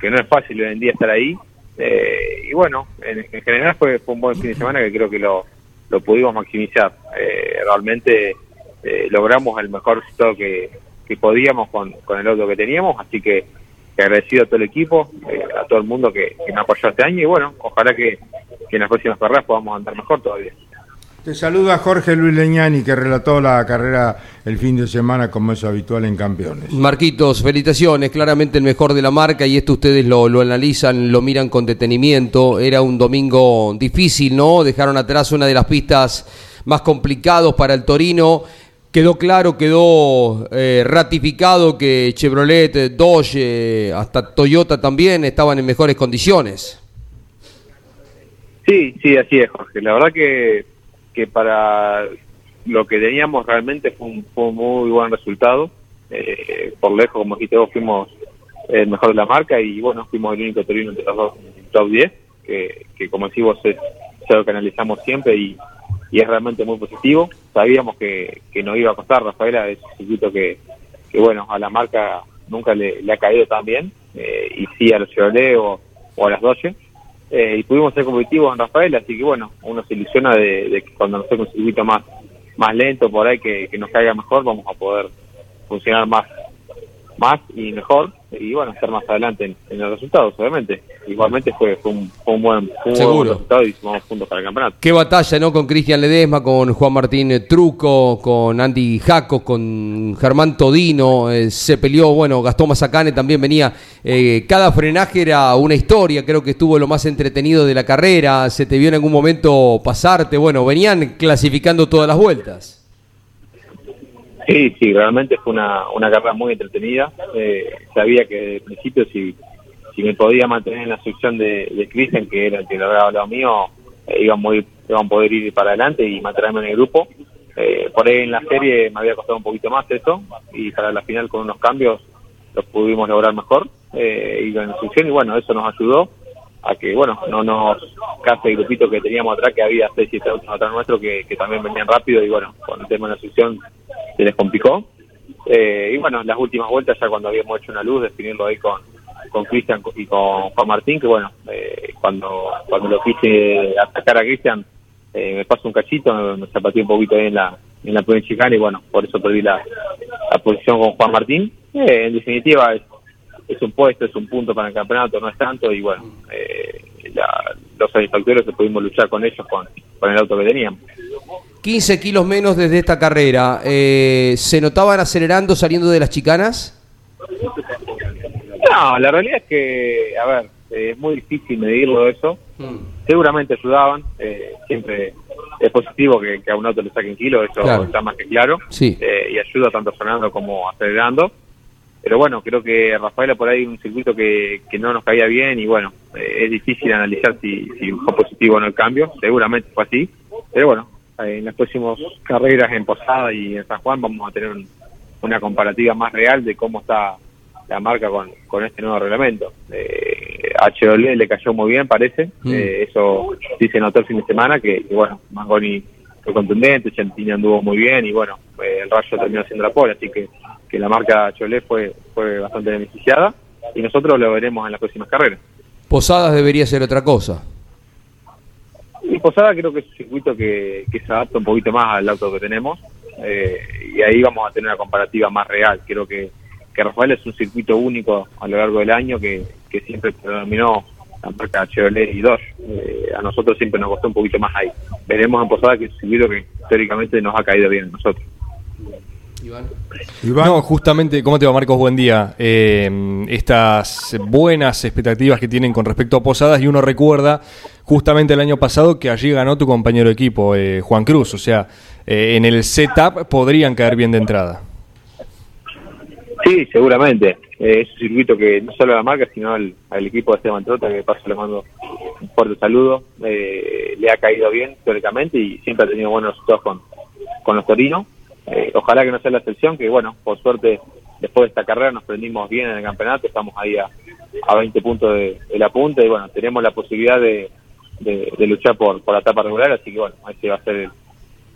J: que no es fácil hoy en día estar ahí. Eh, y bueno, en, en general fue, fue un buen fin de semana que creo que lo, lo pudimos maximizar. Eh, realmente eh, logramos el mejor resultado que, que podíamos con, con el auto que teníamos, así que agradecido a todo el equipo, eh, a todo el mundo que, que me apoyó este año y bueno, ojalá que, que en las próximas carreras podamos andar mejor todavía.
B: Te saluda Jorge Luis Leñani, que relató la carrera el fin de semana como es habitual en Campeones.
D: Marquitos, felicitaciones, claramente el mejor de la marca y esto ustedes lo, lo analizan, lo miran con detenimiento. Era un domingo difícil, ¿no? Dejaron atrás una de las pistas más complicados para el Torino. Quedó claro, quedó eh, ratificado que Chevrolet, Dodge, eh, hasta Toyota también estaban en mejores condiciones.
J: Sí, sí, así es, Jorge. La verdad que, que para lo que teníamos realmente fue un, fue un muy buen resultado. Eh, por lejos, como dijiste vos, fuimos el mejor de la marca y bueno, fuimos el único Torino entre los dos en top 10, que, como decimos es, es algo que analizamos siempre y, y es realmente muy positivo. Sabíamos que, que nos iba a costar, Rafaela es un circuito que, que bueno, a la marca nunca le, ha caído tan bien, eh, y sí a los Chevrolet o, o a las Dodge, eh, y pudimos ser competitivos en Rafaela, así que bueno, uno se ilusiona de, de que cuando nos toque un circuito más, más lento por ahí, que, que nos caiga mejor, vamos a poder funcionar más más y mejor y bueno estar más adelante en, en los resultados obviamente igualmente fue, fue, un, fue un buen, fue un
D: Seguro.
J: buen resultado y sumamos puntos para el campeonato
D: Qué batalla, ¿no? Con Cristian Ledesma, con Juan Martín eh, Truco, con Andy Jaco, con Germán Todino. eh, se peleó, bueno, Gastón Mazacane también venía. eh, cada frenaje era una historia, creo que estuvo lo más entretenido de la carrera. Se te vio en algún momento pasarte. Bueno, venían clasificando todas las vueltas.
J: Sí, sí, realmente fue una, una carrera muy entretenida. Eh, sabía que el principio si, si me podía mantener en la sección de, de Cristian, que era el que lo había hablado mío, eh, iban, muy, iban a poder ir para adelante y mantenerme en el grupo. Eh, por ahí en la serie me había costado un poquito más eso y para la final con unos cambios los pudimos lograr mejor eh, y en la sección y bueno, eso nos ayudó a que bueno, no nos case el grupito que teníamos atrás, que había 6, 7 autos atrás nuestro que, que también venían rápido y bueno, con el tema de la sección se les complicó. Eh, y bueno, las últimas vueltas ya cuando habíamos hecho una luz, definirlo ahí con con Cristian y con Juan Martín, que bueno, eh, cuando cuando lo quise atacar a Cristian, eh, me pasó un cachito, me, me zapateé un poquito ahí en la en la primera chicana y bueno, por eso perdí la, la posición con Juan Martín. Eh, en definitiva, es, es un puesto, es un punto para el campeonato, no es tanto y bueno, eh, la- los satisfactorios que pudimos luchar con ellos con, con el auto que teníamos.
D: 15 kilos menos desde esta carrera. eh, ¿Se notaban acelerando saliendo de las chicanas?
J: No, la realidad es que, a ver, eh, es muy difícil medirlo eso. Seguramente ayudaban, eh, siempre es positivo que, que a un auto le saquen kilos, eso
D: Claro.
J: está más que claro.
D: Sí.
J: Eh, y ayuda tanto frenando como acelerando. Pero bueno, creo que Rafaela por ahí un circuito que, que no nos caía bien y bueno, eh, es difícil analizar si, si fue positivo o no el cambio, seguramente fue así. Pero bueno, eh, en las próximas carreras en Posada y en San Juan vamos a tener un- una comparativa más real de cómo está la marca con, con este nuevo reglamento. Eh, a Chevrolet le cayó muy bien, parece.
D: Mm.
J: Eh, eso sí se notó el fin de semana, que, que, bueno, Mangoni fue contundente, Chantini anduvo muy bien y bueno, eh, el Rayo terminó haciendo la pole, así que, que la marca Chevrolet fue, fue bastante beneficiada y nosotros lo veremos en las próximas carreras.
D: Posadas debería ser otra cosa.
J: Y Posada creo que es un circuito que, que se adapta un poquito más al auto que tenemos eh, y ahí vamos a tener una comparativa más real. Creo que, que Rafael es un circuito único a lo largo del año que, que siempre predominó la marca Chevrolet y Dodge. Eh, a nosotros siempre nos costó un poquito más ahí. Veremos en Posada que es un circuito que históricamente nos ha caído bien a nosotros.
E: No, justamente, ¿cómo te va Marcos? Buen día. Eh, estas buenas expectativas que tienen con respecto a Posadas y uno recuerda justamente el año pasado que allí ganó tu compañero de equipo, eh, Juan Cruz. O sea, eh, en el setup podrían caer bien de entrada.
J: Sí, seguramente. Eh, es un circuito que no solo a la marca, sino al, al equipo de Esteban Trota, que de paso le mando un fuerte saludo. Eh, le ha caído bien, teóricamente, y siempre ha tenido buenos resultados con, con los torinos. Eh, ojalá que no sea la excepción, que bueno, por suerte, después de esta carrera nos prendimos bien en el campeonato, estamos ahí a, a 20 puntos de, de la punta y bueno, tenemos la posibilidad de, de, luchar por, por la etapa regular, así que bueno, ese va a ser el,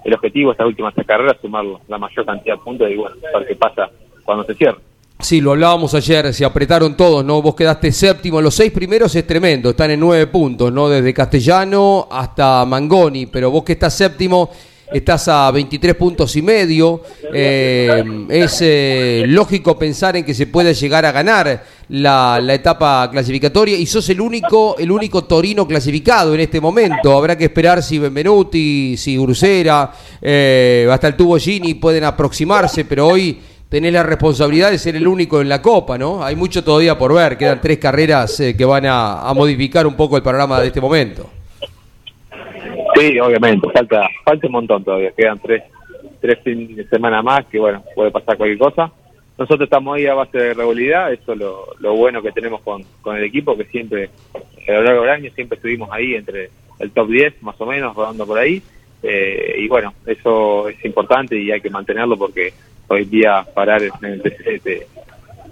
J: el objetivo esta última esta carrera, sumar la mayor cantidad de puntos y bueno, ver qué pasa cuando se cierre.
D: Sí, lo hablábamos ayer, se apretaron todos, ¿no? Vos quedaste séptimo, los seis primeros es tremendo, están en nueve puntos, ¿no? Desde Castellano hasta Mangoni, pero vos que estás séptimo, estás a 23 puntos y medio. Eh, es eh, lógico pensar en que se puede llegar a ganar la, la etapa clasificatoria y sos el único, el único torino clasificado en este momento. Habrá que esperar si Benvenuti, si Ursera, eh, hasta el tubo Gini pueden aproximarse, pero hoy tenés la responsabilidad de ser el único en la Copa, ¿no? Hay mucho todavía por ver, quedan tres carreras eh, que van a, a modificar un poco el panorama de este momento.
J: Sí, obviamente, falta falta un montón todavía, quedan tres, tres fines de semana más que bueno, puede pasar cualquier cosa. Nosotros estamos ahí a base de regularidad, eso es lo, lo bueno que tenemos con, con el equipo, que siempre, a lo largo del año, siempre estuvimos ahí entre el top 10 más o menos, rodando por ahí. Eh, y bueno, eso es importante y hay que mantenerlo porque hoy día parar en te,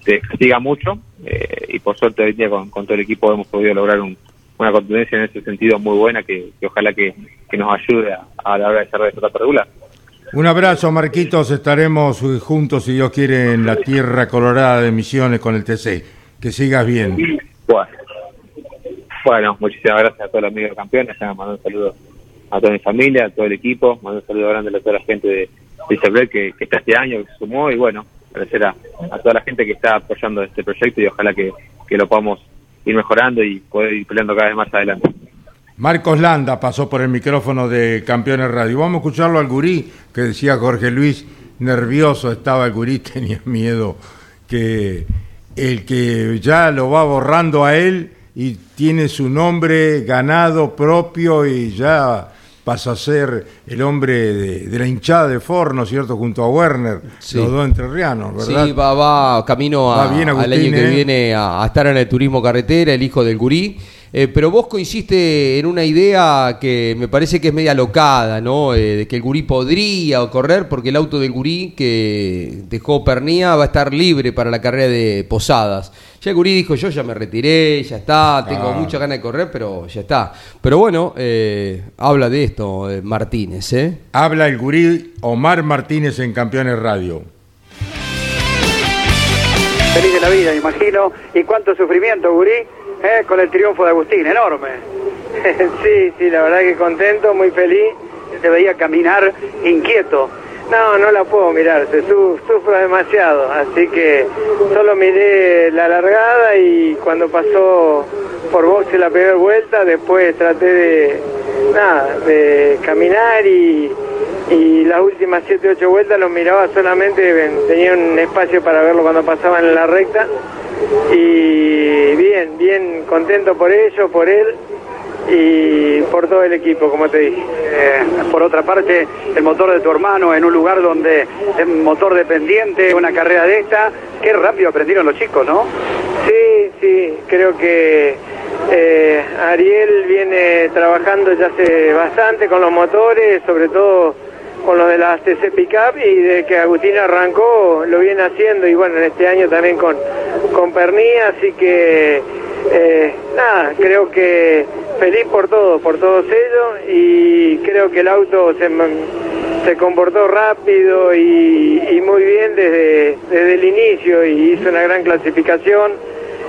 J: te castiga mucho eh, y por suerte hoy día con, con todo el equipo hemos podido lograr un, una contundencia en ese sentido muy buena que, que ojalá que, que nos ayude a, a la hora de cerrar esta etapa regular.
B: Un abrazo, Marquitos. Estaremos juntos, si Dios quiere, en la tierra colorada de Misiones con el TC. Que sigas bien.
J: Bueno, bueno muchísimas gracias a todos los amigos campeones. Mando un saludo a toda mi familia, a todo el equipo. Mando un saludo grande a toda la gente de, de Isabel que, que está este año, que se sumó. Y bueno, agradecer a, a toda la gente que está apoyando este proyecto y ojalá que, que lo podamos ir mejorando y poder ir peleando cada vez más adelante.
B: Marcos Landa pasó por el micrófono de Campeones Radio. Vamos a escucharlo al gurí, que decía Jorge Luis, nervioso estaba el gurí, tenía miedo que el que ya lo va borrando a él y tiene su nombre ganado propio y ya pasa a ser el hombre de, de la hinchada de Forno, ¿cierto? Junto a Werner,
D: Sí.
B: los dos entrerrianos, ¿verdad?
D: Sí, va, va camino a-
B: Va bien,
D: al año que
B: ¿eh?
D: viene a, a estar en el turismo carretera, el hijo del gurí. Eh, pero vos coinciste en una idea que me parece que es media locada, ¿no? Eh, de que el gurí podría correr porque el auto del gurí que dejó Pernía va a estar libre para la carrera de Posadas. Ya el gurí dijo, yo ya me retiré, ya está, tengo
B: Ah.
D: mucha ganas de correr, pero ya está. Pero bueno, eh, habla de esto eh, Martínez, ¿eh?
B: Habla el gurí Omar Martínez en Campeones Radio.
K: Feliz de la vida, me imagino. Y cuánto sufrimiento, Gurí, ¿eh? con el triunfo de Agustín, enorme. sí, sí, la verdad que contento, muy feliz. Se veía caminar inquieto. No, no la puedo mirar, se su- sufro demasiado. Así que solo miré la largada y cuando pasó por boxe la primera vuelta, después traté de, nada, de caminar y, y las últimas 7 8 vueltas los miraba solamente, tenía un espacio para verlo cuando pasaban en la recta
L: y bien, bien contento por ello, por él y por todo el equipo, como te dije.
K: Eh, por otra parte, el motor de tu hermano en un lugar donde es motor dependiente, una carrera de esta, qué rápido aprendieron los chicos, ¿no?
L: Sí, sí, creo que eh, Ariel viene trabajando ya hace bastante con los motores, sobre todo con los de las TC Pickup y de que Agustín arrancó lo viene haciendo y bueno, en este año también con, con Pernía, así que eh, nada, creo que feliz por todo, por todos ellos y creo que el auto se, se comportó rápido y, y muy bien desde, desde el inicio y hizo una gran clasificación,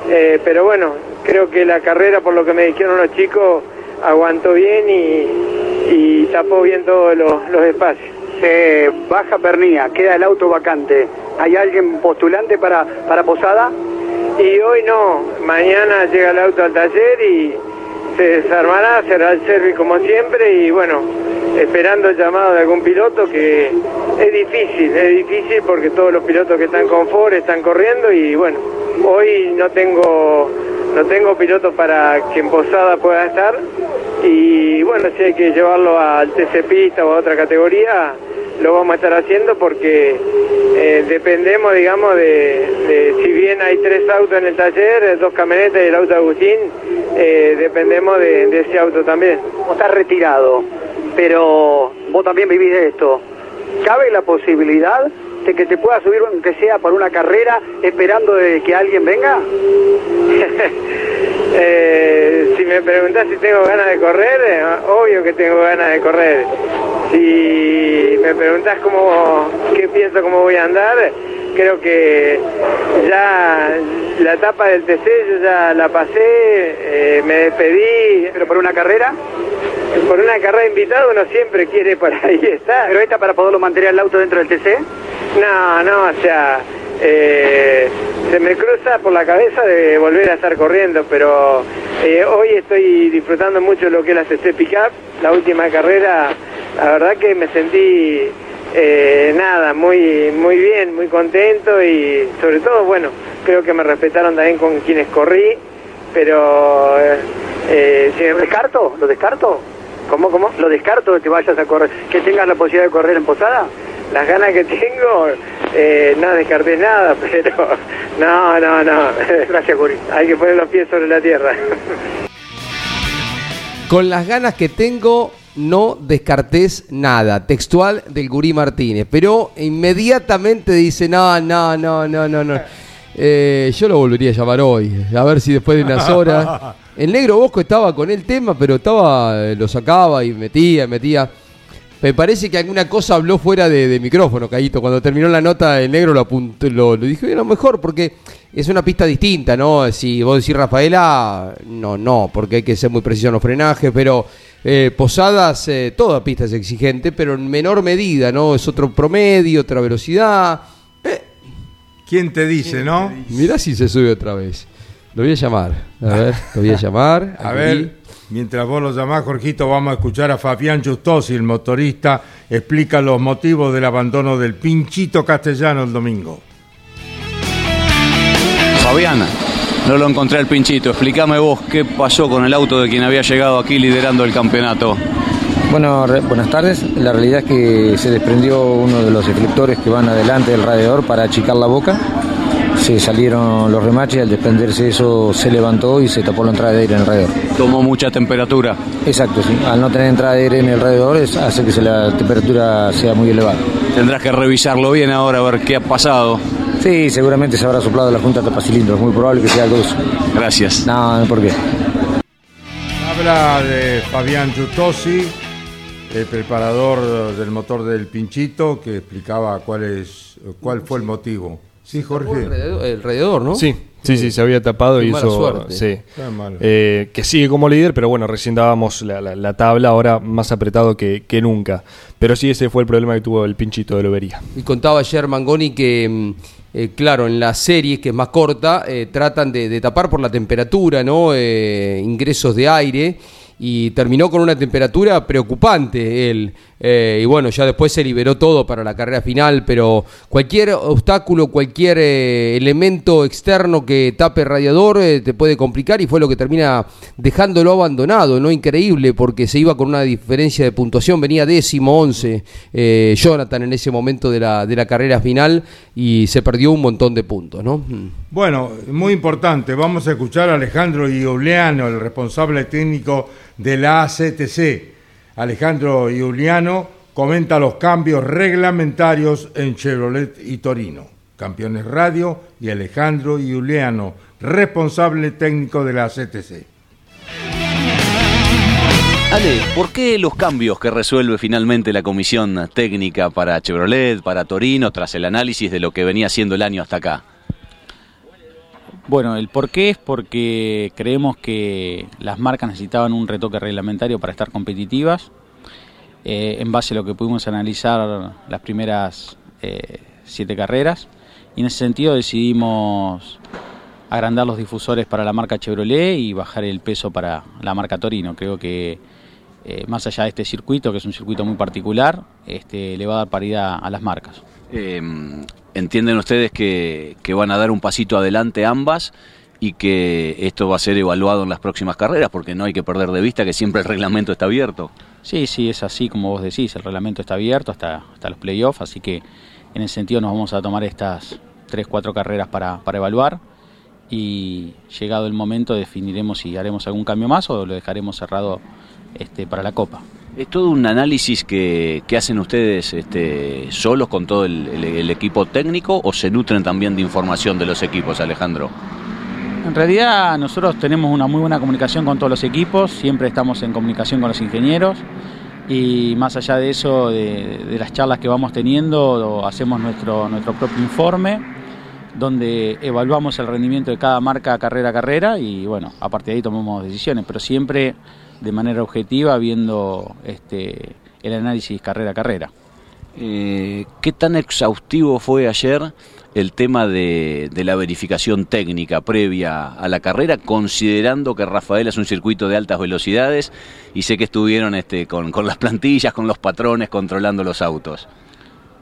L: eh, pero bueno, creo que la carrera, por lo que me dijeron los chicos, aguantó bien y, y tapó bien todos los, los espacios.
K: Se baja Pernía, queda el auto vacante. ¿Hay alguien postulante para, para Posada?
L: Y hoy no, mañana llega el auto al taller y se desarmará, será el service como siempre y bueno, esperando el llamado de algún piloto que es difícil, es difícil porque todos los pilotos que están con Ford están corriendo y bueno, hoy no tengo no tengo piloto para que en Posada pueda estar y bueno, si hay que llevarlo al TC Pista o a otra categoría, lo vamos a estar haciendo porque eh, dependemos, digamos, de, de, si bien hay tres autos en el taller, dos camionetas y el auto de Agustín, eh, dependemos de, de, ese auto también.
K: Vos estás retirado, pero vos también vivís de esto. ¿Cabe la posibilidad de que te pueda subir, aunque sea por una carrera, esperando de que alguien venga?
L: eh, si me preguntás si tengo ganas de correr, eh, obvio que tengo ganas de correr. Si me preguntás cómo, qué pienso, cómo voy a andar, creo que ya la etapa del TC yo ya la pasé, eh, me despedí.
K: ¿Pero por una carrera?
L: Por una carrera invitado uno siempre quiere por ahí estar.
K: ¿Pero esta para poderlo mantener el auto dentro del TC?
L: No, no, o sea, eh, se me cruza por la cabeza de volver a estar corriendo, pero eh, hoy estoy disfrutando mucho lo que es la CC Pickup, la última carrera, la verdad que me sentí eh, nada, muy, muy bien, muy contento y sobre todo, bueno, creo que me respetaron también con quienes corrí, pero
K: si me descarto, lo descarto.
L: ¿Cómo, cómo?
K: Lo descarto de que vayas a correr, que tengas la posibilidad de correr en Posada.
L: Las ganas que tengo, eh, no descarté nada, pero no, no, no.
K: Gracias, Guri.
L: Hay que poner los pies sobre la tierra.
D: Con las ganas que tengo, no descartes nada. Textual del Gurí Martínez. Pero inmediatamente dice, no, no, no, no, no, no. Eh, yo lo volvería a llamar hoy. A ver si después de unas horas. El negro Bosco estaba con el tema, pero estaba, lo sacaba y metía, metía. Me parece que alguna cosa habló fuera de, de micrófono, Caíto. Cuando terminó la nota, el negro lo apuntó, lo, lo dijo, lo mejor, porque es una pista distinta, ¿no? Si vos decís Rafaela, no, no, porque hay que ser muy preciso en los frenajes, pero eh, Posadas, eh, toda pista es exigente, pero en menor medida, ¿no? Es otro promedio, otra velocidad. Eh.
B: ¿Quién te dice, no?
D: Mirá si se sube otra vez. Lo voy a llamar. A ver, lo voy a llamar.
B: A ver, mientras vos lo llamás, Jorgito, vamos a escuchar a Fabián Justosi, el motorista, explica los motivos del abandono del pinchito castellano el domingo.
H: Fabián, no lo encontré el pinchito. Explícame vos qué pasó con el auto de quien había llegado aquí liderando el campeonato.
M: Bueno, re- buenas tardes. La realidad es que se desprendió uno de los reflectores que van adelante del radiador para achicar la boca. Se salieron los remaches, al desprenderse eso se levantó y se tapó la entrada de aire en el radiador.
H: Tomó mucha temperatura.
M: Exacto, sí. Al no tener entrada de aire en el radiador es- hace que se la temperatura sea muy elevada.
H: Tendrás que revisarlo bien ahora a ver qué ha pasado.
M: Sí, seguramente se habrá soplado la junta tapacilindros. Muy probable que sea algo eso.
H: Gracias.
M: No, no, ¿por qué?
B: Habla de Fabián Jutosi, el preparador del motor del pinchito, que explicaba cuál, es, cuál fue el motivo. Sí, Jorge.
D: Alrededor, alrededor, ¿no?
E: Sí, sí, sí, se había tapado
D: Qué
E: y
D: mala
E: eso. Sí. Eh, que sigue como líder, pero bueno, recién dábamos la, la- la tabla, ahora más apretado que, que nunca. Pero sí, ese fue el problema que tuvo el pinchito de Lobería.
D: Y contaba ayer Mangoni que, mm, eh, claro, en la serie, que es más corta, eh, tratan de, de tapar por la temperatura, ¿no? Eh, ingresos de aire. y terminó con una temperatura preocupante él. Eh, y bueno, ya después se liberó todo para la carrera final, pero cualquier obstáculo, cualquier eh, elemento externo que tape el radiador eh, te puede complicar y fue lo que termina dejándolo abandonado, ¿no? Increíble, porque se iba con una diferencia de puntuación, venía décimo, once, Jonathan en ese momento de la, de la carrera final y se perdió un montón de puntos, ¿no? Mm.
B: Bueno, muy importante, vamos a escuchar a Alejandro Iuliano, el responsable técnico de la ACTC. Alejandro Giuliano comenta los cambios reglamentarios en Chevrolet y Torino. Campeones Radio y Alejandro Giuliano, responsable técnico de la CTC.
H: Ale, ¿por qué los cambios que resuelve finalmente la comisión técnica para Chevrolet, para Torino, tras el análisis de lo que venía siendo el año hasta acá?
N: Bueno, el por qué es porque creemos que las marcas necesitaban un retoque reglamentario para estar competitivas. Eh, en base a lo que pudimos analizar las primeras eh, siete carreras. Y en ese sentido decidimos agrandar los difusores para la marca Chevrolet y bajar el peso para la marca Torino. Creo que eh, más allá de este circuito, que es un circuito muy particular, este, le va a dar paridad a las marcas.
H: ¿Entienden ustedes que, van a dar un pasito adelante ambas y que esto va a ser evaluado en las próximas carreras? Porque no hay que perder de vista que siempre el reglamento está abierto.
N: Sí, sí, es así como vos decís, el reglamento está abierto hasta, hasta los playoffs, así que en ese sentido nos vamos a tomar estas tres, cuatro carreras para, para evaluar y llegado el momento definiremos si haremos algún cambio más o lo dejaremos cerrado este, para la Copa.
H: ¿Es todo un análisis que, hacen ustedes este, solos con todo el, equipo técnico o se nutren también de información de los equipos, Alejandro?
N: En realidad nosotros tenemos una muy buena comunicación con todos los equipos, siempre estamos en comunicación con los ingenieros y más allá de eso, de, las charlas que vamos teniendo, hacemos nuestro, nuestro propio informe donde evaluamos el rendimiento de cada marca carrera a carrera y bueno, a partir de ahí tomamos decisiones, pero siempre de manera objetiva viendo este, el análisis carrera a carrera.
H: Eh, ¿Qué tan exhaustivo fue ayer el tema de, la verificación técnica previa a la carrera, considerando que Rafael es un circuito de altas velocidades y sé que estuvieron este, con, las plantillas, con los patrones, controlando los autos?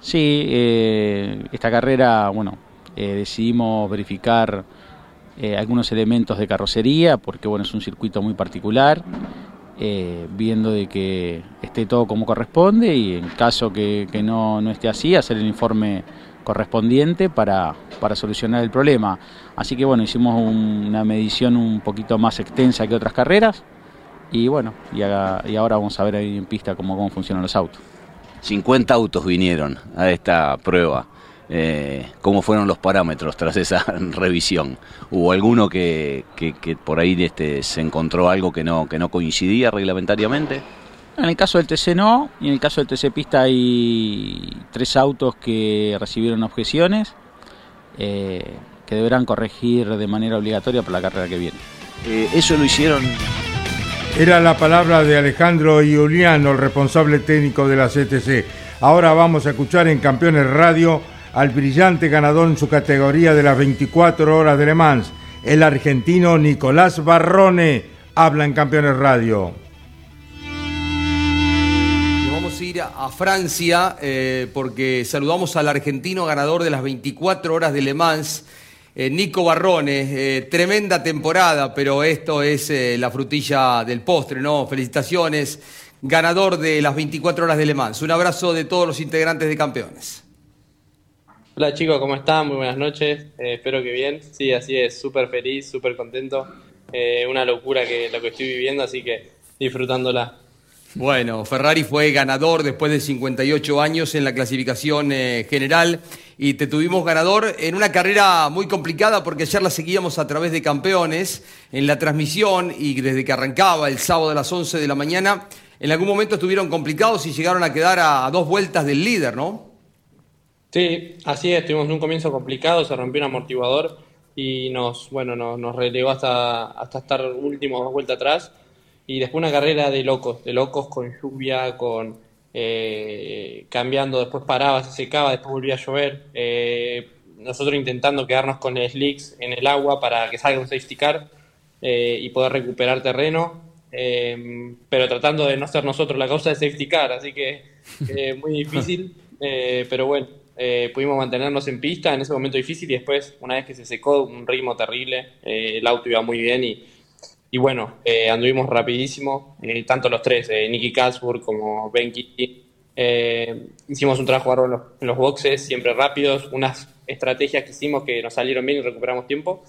N: Sí, eh, esta carrera, bueno, eh, decidimos verificar algunos elementos de carrocería, porque bueno, es un circuito muy particular. Eh, viendo de que esté todo como corresponde y en caso que, no, no, esté así, hacer el informe correspondiente para, para, solucionar el problema. Así que bueno, hicimos una medición un poquito más extensa que otras carreras y bueno, y, y ahora vamos a ver ahí en pista cómo, cómo funcionan los autos.
H: 50 autos vinieron a esta prueba. Eh, cómo fueron los parámetros tras esa revisión. ¿Hubo alguno que, por ahí este, se encontró algo que no, que no coincidía reglamentariamente?
N: En el caso del TC no, y en el caso del TC Pista hay tres autos que recibieron objeciones eh, que deberán corregir de manera obligatoria para la carrera que viene.
H: Eh, ¿Eso lo hicieron?
B: Era la palabra de Alejandro Iuliano, el responsable técnico de la CTC. Ahora vamos a escuchar en Campeones Radio al brillante ganador en su categoría de las 24 horas de Le Mans, el argentino Nicolás Barrone. Habla en Campeones Radio.
D: vamos a ir a Francia eh, porque saludamos al argentino ganador de las 24 horas de Le Mans. Eh, Nico Barrone, eh, tremenda temporada, pero esto es la frutilla del postre, ¿no? Felicitaciones, ganador de las 24 horas de Le Mans. Un abrazo de todos los integrantes de campeones.
O: Hola chicos, ¿cómo están? Muy buenas noches, eh, espero que bien. Sí, así es, súper feliz, súper contento. Eh, una locura que lo que estoy viviendo, así que disfrutándola.
D: Bueno, Ferrari fue ganador después de 58 años en la clasificación eh, general y te tuvimos ganador en una carrera muy complicada porque ayer la seguíamos a través de campeones en la transmisión y desde que arrancaba el sábado a las 11 de la mañana, en algún momento estuvieron complicados y llegaron a quedar a dos vueltas del líder, ¿no?
O: Sí, así es, tuvimos un comienzo complicado, se rompió un amortiguador y nos, bueno, nos, nos relegó hasta, hasta estar últimos dos vueltas atrás. Y después una carrera de locos, de locos con lluvia, con eh, cambiando, después paraba, se secaba, después volvía a llover. Eh, nosotros intentando quedarnos con slicks en el agua para que salga un safety car eh, y poder recuperar terreno. eh, pero tratando de no ser nosotros la causa de safety car, así que eh, muy difícil, eh, pero bueno, eh, pudimos mantenernos en pista en ese momento difícil y después, una vez que se secó, un ritmo terrible, eh, el auto iba muy bien y, y bueno, eh, anduvimos rapidísimo, eh, tanto los tres, eh, Nicky Kalsburg como Benki, eh, hicimos un trabajo en los, en los boxes, siempre rápidos, unas estrategias que hicimos que nos salieron bien y recuperamos tiempo.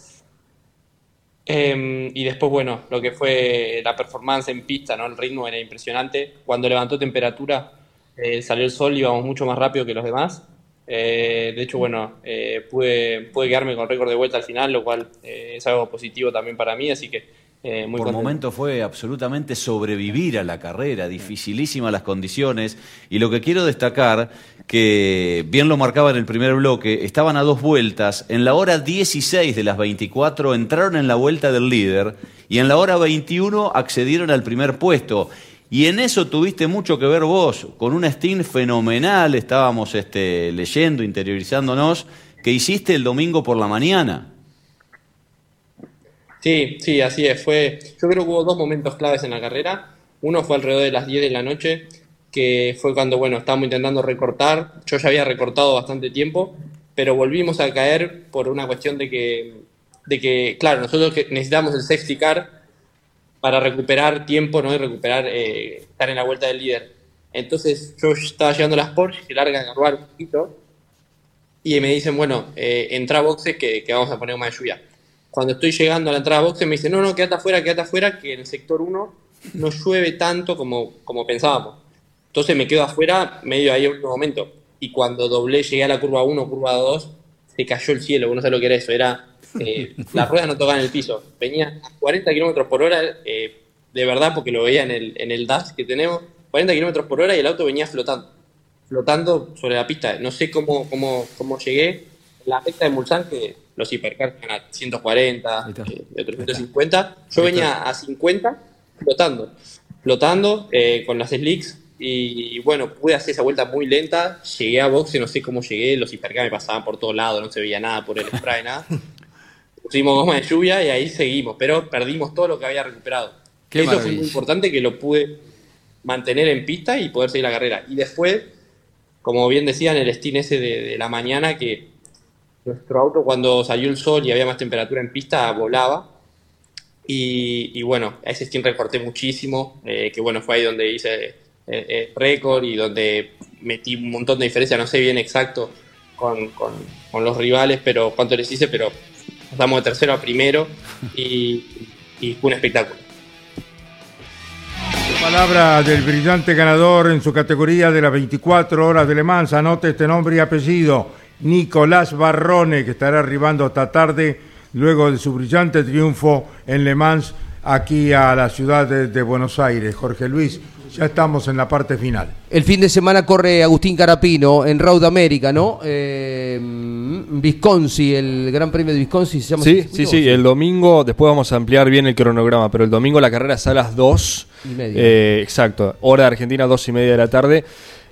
O: Eh, y después, bueno, lo que fue la performance en pista, ¿no? El ritmo era impresionante. Cuando levantó temperatura, eh, salió el sol, íbamos mucho más rápido que los demás. Eh, de hecho, bueno, eh, pude, pude quedarme con récord de vuelta al final, lo cual eh, es algo positivo también para mí, así que eh, muy
H: Por
O: contento.
H: momentos fue absolutamente sobrevivir a la carrera, dificilísimas las condiciones. Y lo que quiero destacar, que bien lo marcaba en el primer bloque, estaban a dos vueltas. En la hora 16 de las 24 entraron en la vuelta del líder y en la hora 21 accedieron al primer puesto. Y en eso tuviste mucho que ver vos, con un Steam fenomenal, estábamos este, leyendo, interiorizándonos, que hiciste el domingo por la mañana.
O: Sí, sí, así es. Fue, yo creo que hubo dos momentos claves en la carrera. Uno fue alrededor de las 10 de la noche, que fue cuando, bueno, estábamos intentando recortar. Yo ya había recortado bastante tiempo, pero volvimos a caer por una cuestión de que, de que claro, nosotros necesitamos el safety car para recuperar tiempo, ¿no? Y recuperar, eh, estar en la vuelta del líder. Entonces yo estaba llegando las Porsche, que largan a robar un poquito, y me dicen, bueno, eh, entra a boxes que, que vamos a poner más de lluvia. Cuando estoy llegando a la entrada a boxes me dicen, no, no, quédate afuera, quédate afuera, que en el sector 1 no llueve tanto como, como pensábamos. Entonces me quedo afuera medio ahí en un momento. Y cuando doblé, llegué a la curva 1, curva 2, se cayó el cielo, no sabés lo que era eso, era... eh, las ruedas no tocaban el piso, venía a 40 kilómetros por hora, eh, de verdad, porque lo veía en el, en el DAS que tenemos, 40 kilómetros por hora y el auto venía flotando, flotando sobre la pista. No sé cómo, cómo, cómo llegué. La recta de Mulsanne, que los hipercars van a 140, eh, de 350, yo venía a 50 flotando, flotando eh, con las slicks y bueno, pude hacer esa vuelta muy lenta, llegué a boxe, no sé cómo llegué, los hipercars me pasaban por todos lados, no se veía nada por el spray, nada. Pusimos goma de lluvia y ahí seguimos, pero perdimos todo lo que había recuperado.
D: Qué
O: Eso fue muy importante que lo pude mantener en pista y poder seguir la carrera. Y después, como bien decían, el steam ese de, de la mañana, que nuestro auto cuando salió el sol y había más temperatura en pista volaba. Y, y bueno, a ese steam recorté muchísimo, eh, que bueno, fue ahí donde hice eh, eh, récord y donde metí un montón de diferencia, no sé bien exacto con, con- con los rivales, pero cuánto les hice, pero pasamos de tercero a primero y, un espectáculo.
B: Palabra del brillante ganador en su categoría de las 24 horas de Le Mans. Anote este nombre y apellido. Nicolás Barrone, que estará arribando esta tarde luego de su brillante triunfo en Le Mans aquí a la ciudad de Buenos Aires. Jorge Luis, ya estamos en la parte final.
D: El fin de semana corre Agustín Carapino en Road America, ¿no? Eh, Visconsi, el Gran Premio de Visconsi se llama
E: Sí, sí,
D: circuito?
E: sí, el domingo, después vamos a ampliar bien el cronograma, pero el domingo la carrera es a las 2.
D: Y media.
E: Eh, exacto, hora de Argentina, 2 y media de la tarde.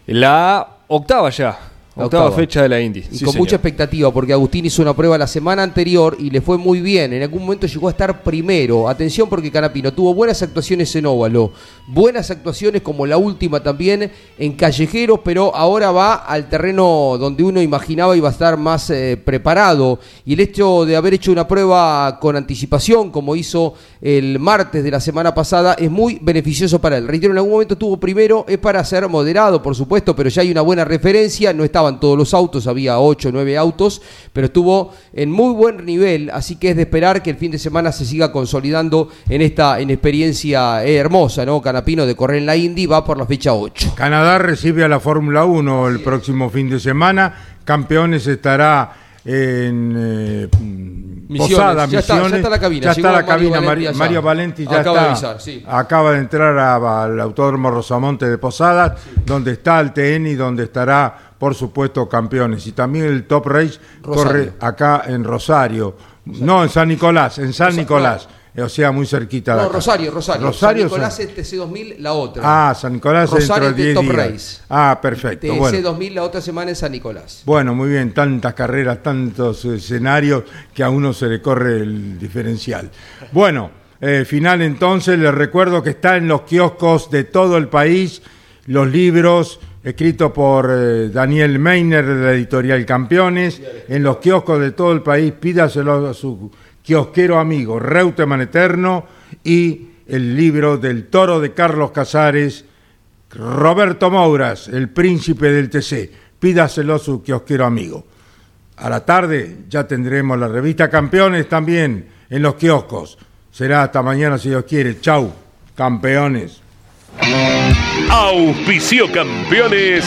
E: La octava ya, octava,
D: octava.
E: fecha de la Indy.
D: Y
E: Sí,
D: con
E: señor.
D: mucha expectativa, porque Agustín hizo una prueba la semana anterior y le fue muy bien. En algún momento llegó a estar primero. Atención porque Canapino tuvo buenas actuaciones en óvalo, buenas actuaciones como la última también en callejeros, pero ahora va al terreno donde uno imaginaba iba a estar más eh, preparado. Y el hecho de haber hecho una prueba con anticipación, como hizo el martes de la semana pasada, es muy beneficioso para él. Reitero, en algún momento estuvo primero, es para ser moderado, por supuesto, pero ya hay una buena referencia. No estaban todos los autos, había 8 o 9 autos, pero estuvo en muy buen nivel, así que es de esperar que el fin de semana se siga consolidando en esta en experiencia hermosa, ¿no? Canapino de correr en la Indy va por la fecha 8.
B: Canadá recibe a la Fórmula 1 el próximo fin de semana. Campeones estará en eh,
D: Misiones.
B: Posada,
D: Ya está, ya
B: Misiones.
D: está la cabina.
B: Ya está la
D: Mario
B: cabina.
D: Valenti.
B: Mario Valenti ya
D: Acaba de
B: está.
D: avisar, sí.
B: Acaba de entrar a- al Autódromo Rosamonte de Posadas, donde está el TN y donde estará, por supuesto, campeones. Y también el Top Race
D: Rosario.
B: corre acá en Rosario. No, en San Nicolás, en San Nicolás. O sea, muy cerquita de
D: No,
B: acá.
D: Rosario, Rosario.
B: Rosario,
D: San Nicolás
B: San-
D: es TC2000, la otra.
B: Ah, San Nicolás
D: Rosario
B: dentro de
D: es de
B: 10
D: Top
B: días.
D: Race.
B: Ah, perfecto. Bueno.
D: TC2000 la otra semana en San Nicolás.
B: Bueno, muy bien, tantas carreras, tantos escenarios que a uno se le corre el diferencial. Bueno, eh, final entonces, les recuerdo que está en los kioscos de todo el país los libros escritos por eh, Daniel Meiner de la editorial Campeones, en los kioscos de todo el país, pídaselo a su kiosquero amigo Reutemann Eterno y el libro del toro de Carlos Casares, Roberto Mouras, el príncipe del TC, pídaselo a su kiosquero amigo. A la tarde ya tendremos la revista Campeones también en los kioscos. Será hasta mañana si Dios quiere. Chau, campeones.
A: Auspicio campeones.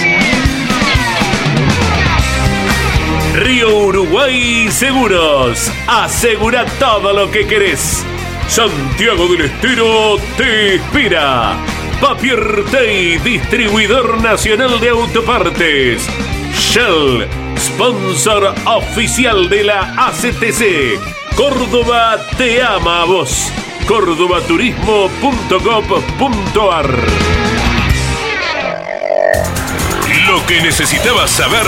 A: Río Uruguay Seguros. Asegura todo lo que querés. Santiago del Estero te inspira. Papier Tay, distribuidor nacional de autopartes. Shell, sponsor oficial de la ACTC. Córdoba te ama a vos. cordobaturismo.gov.ar Lo que necesitabas saber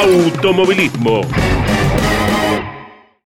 A: automovilismo.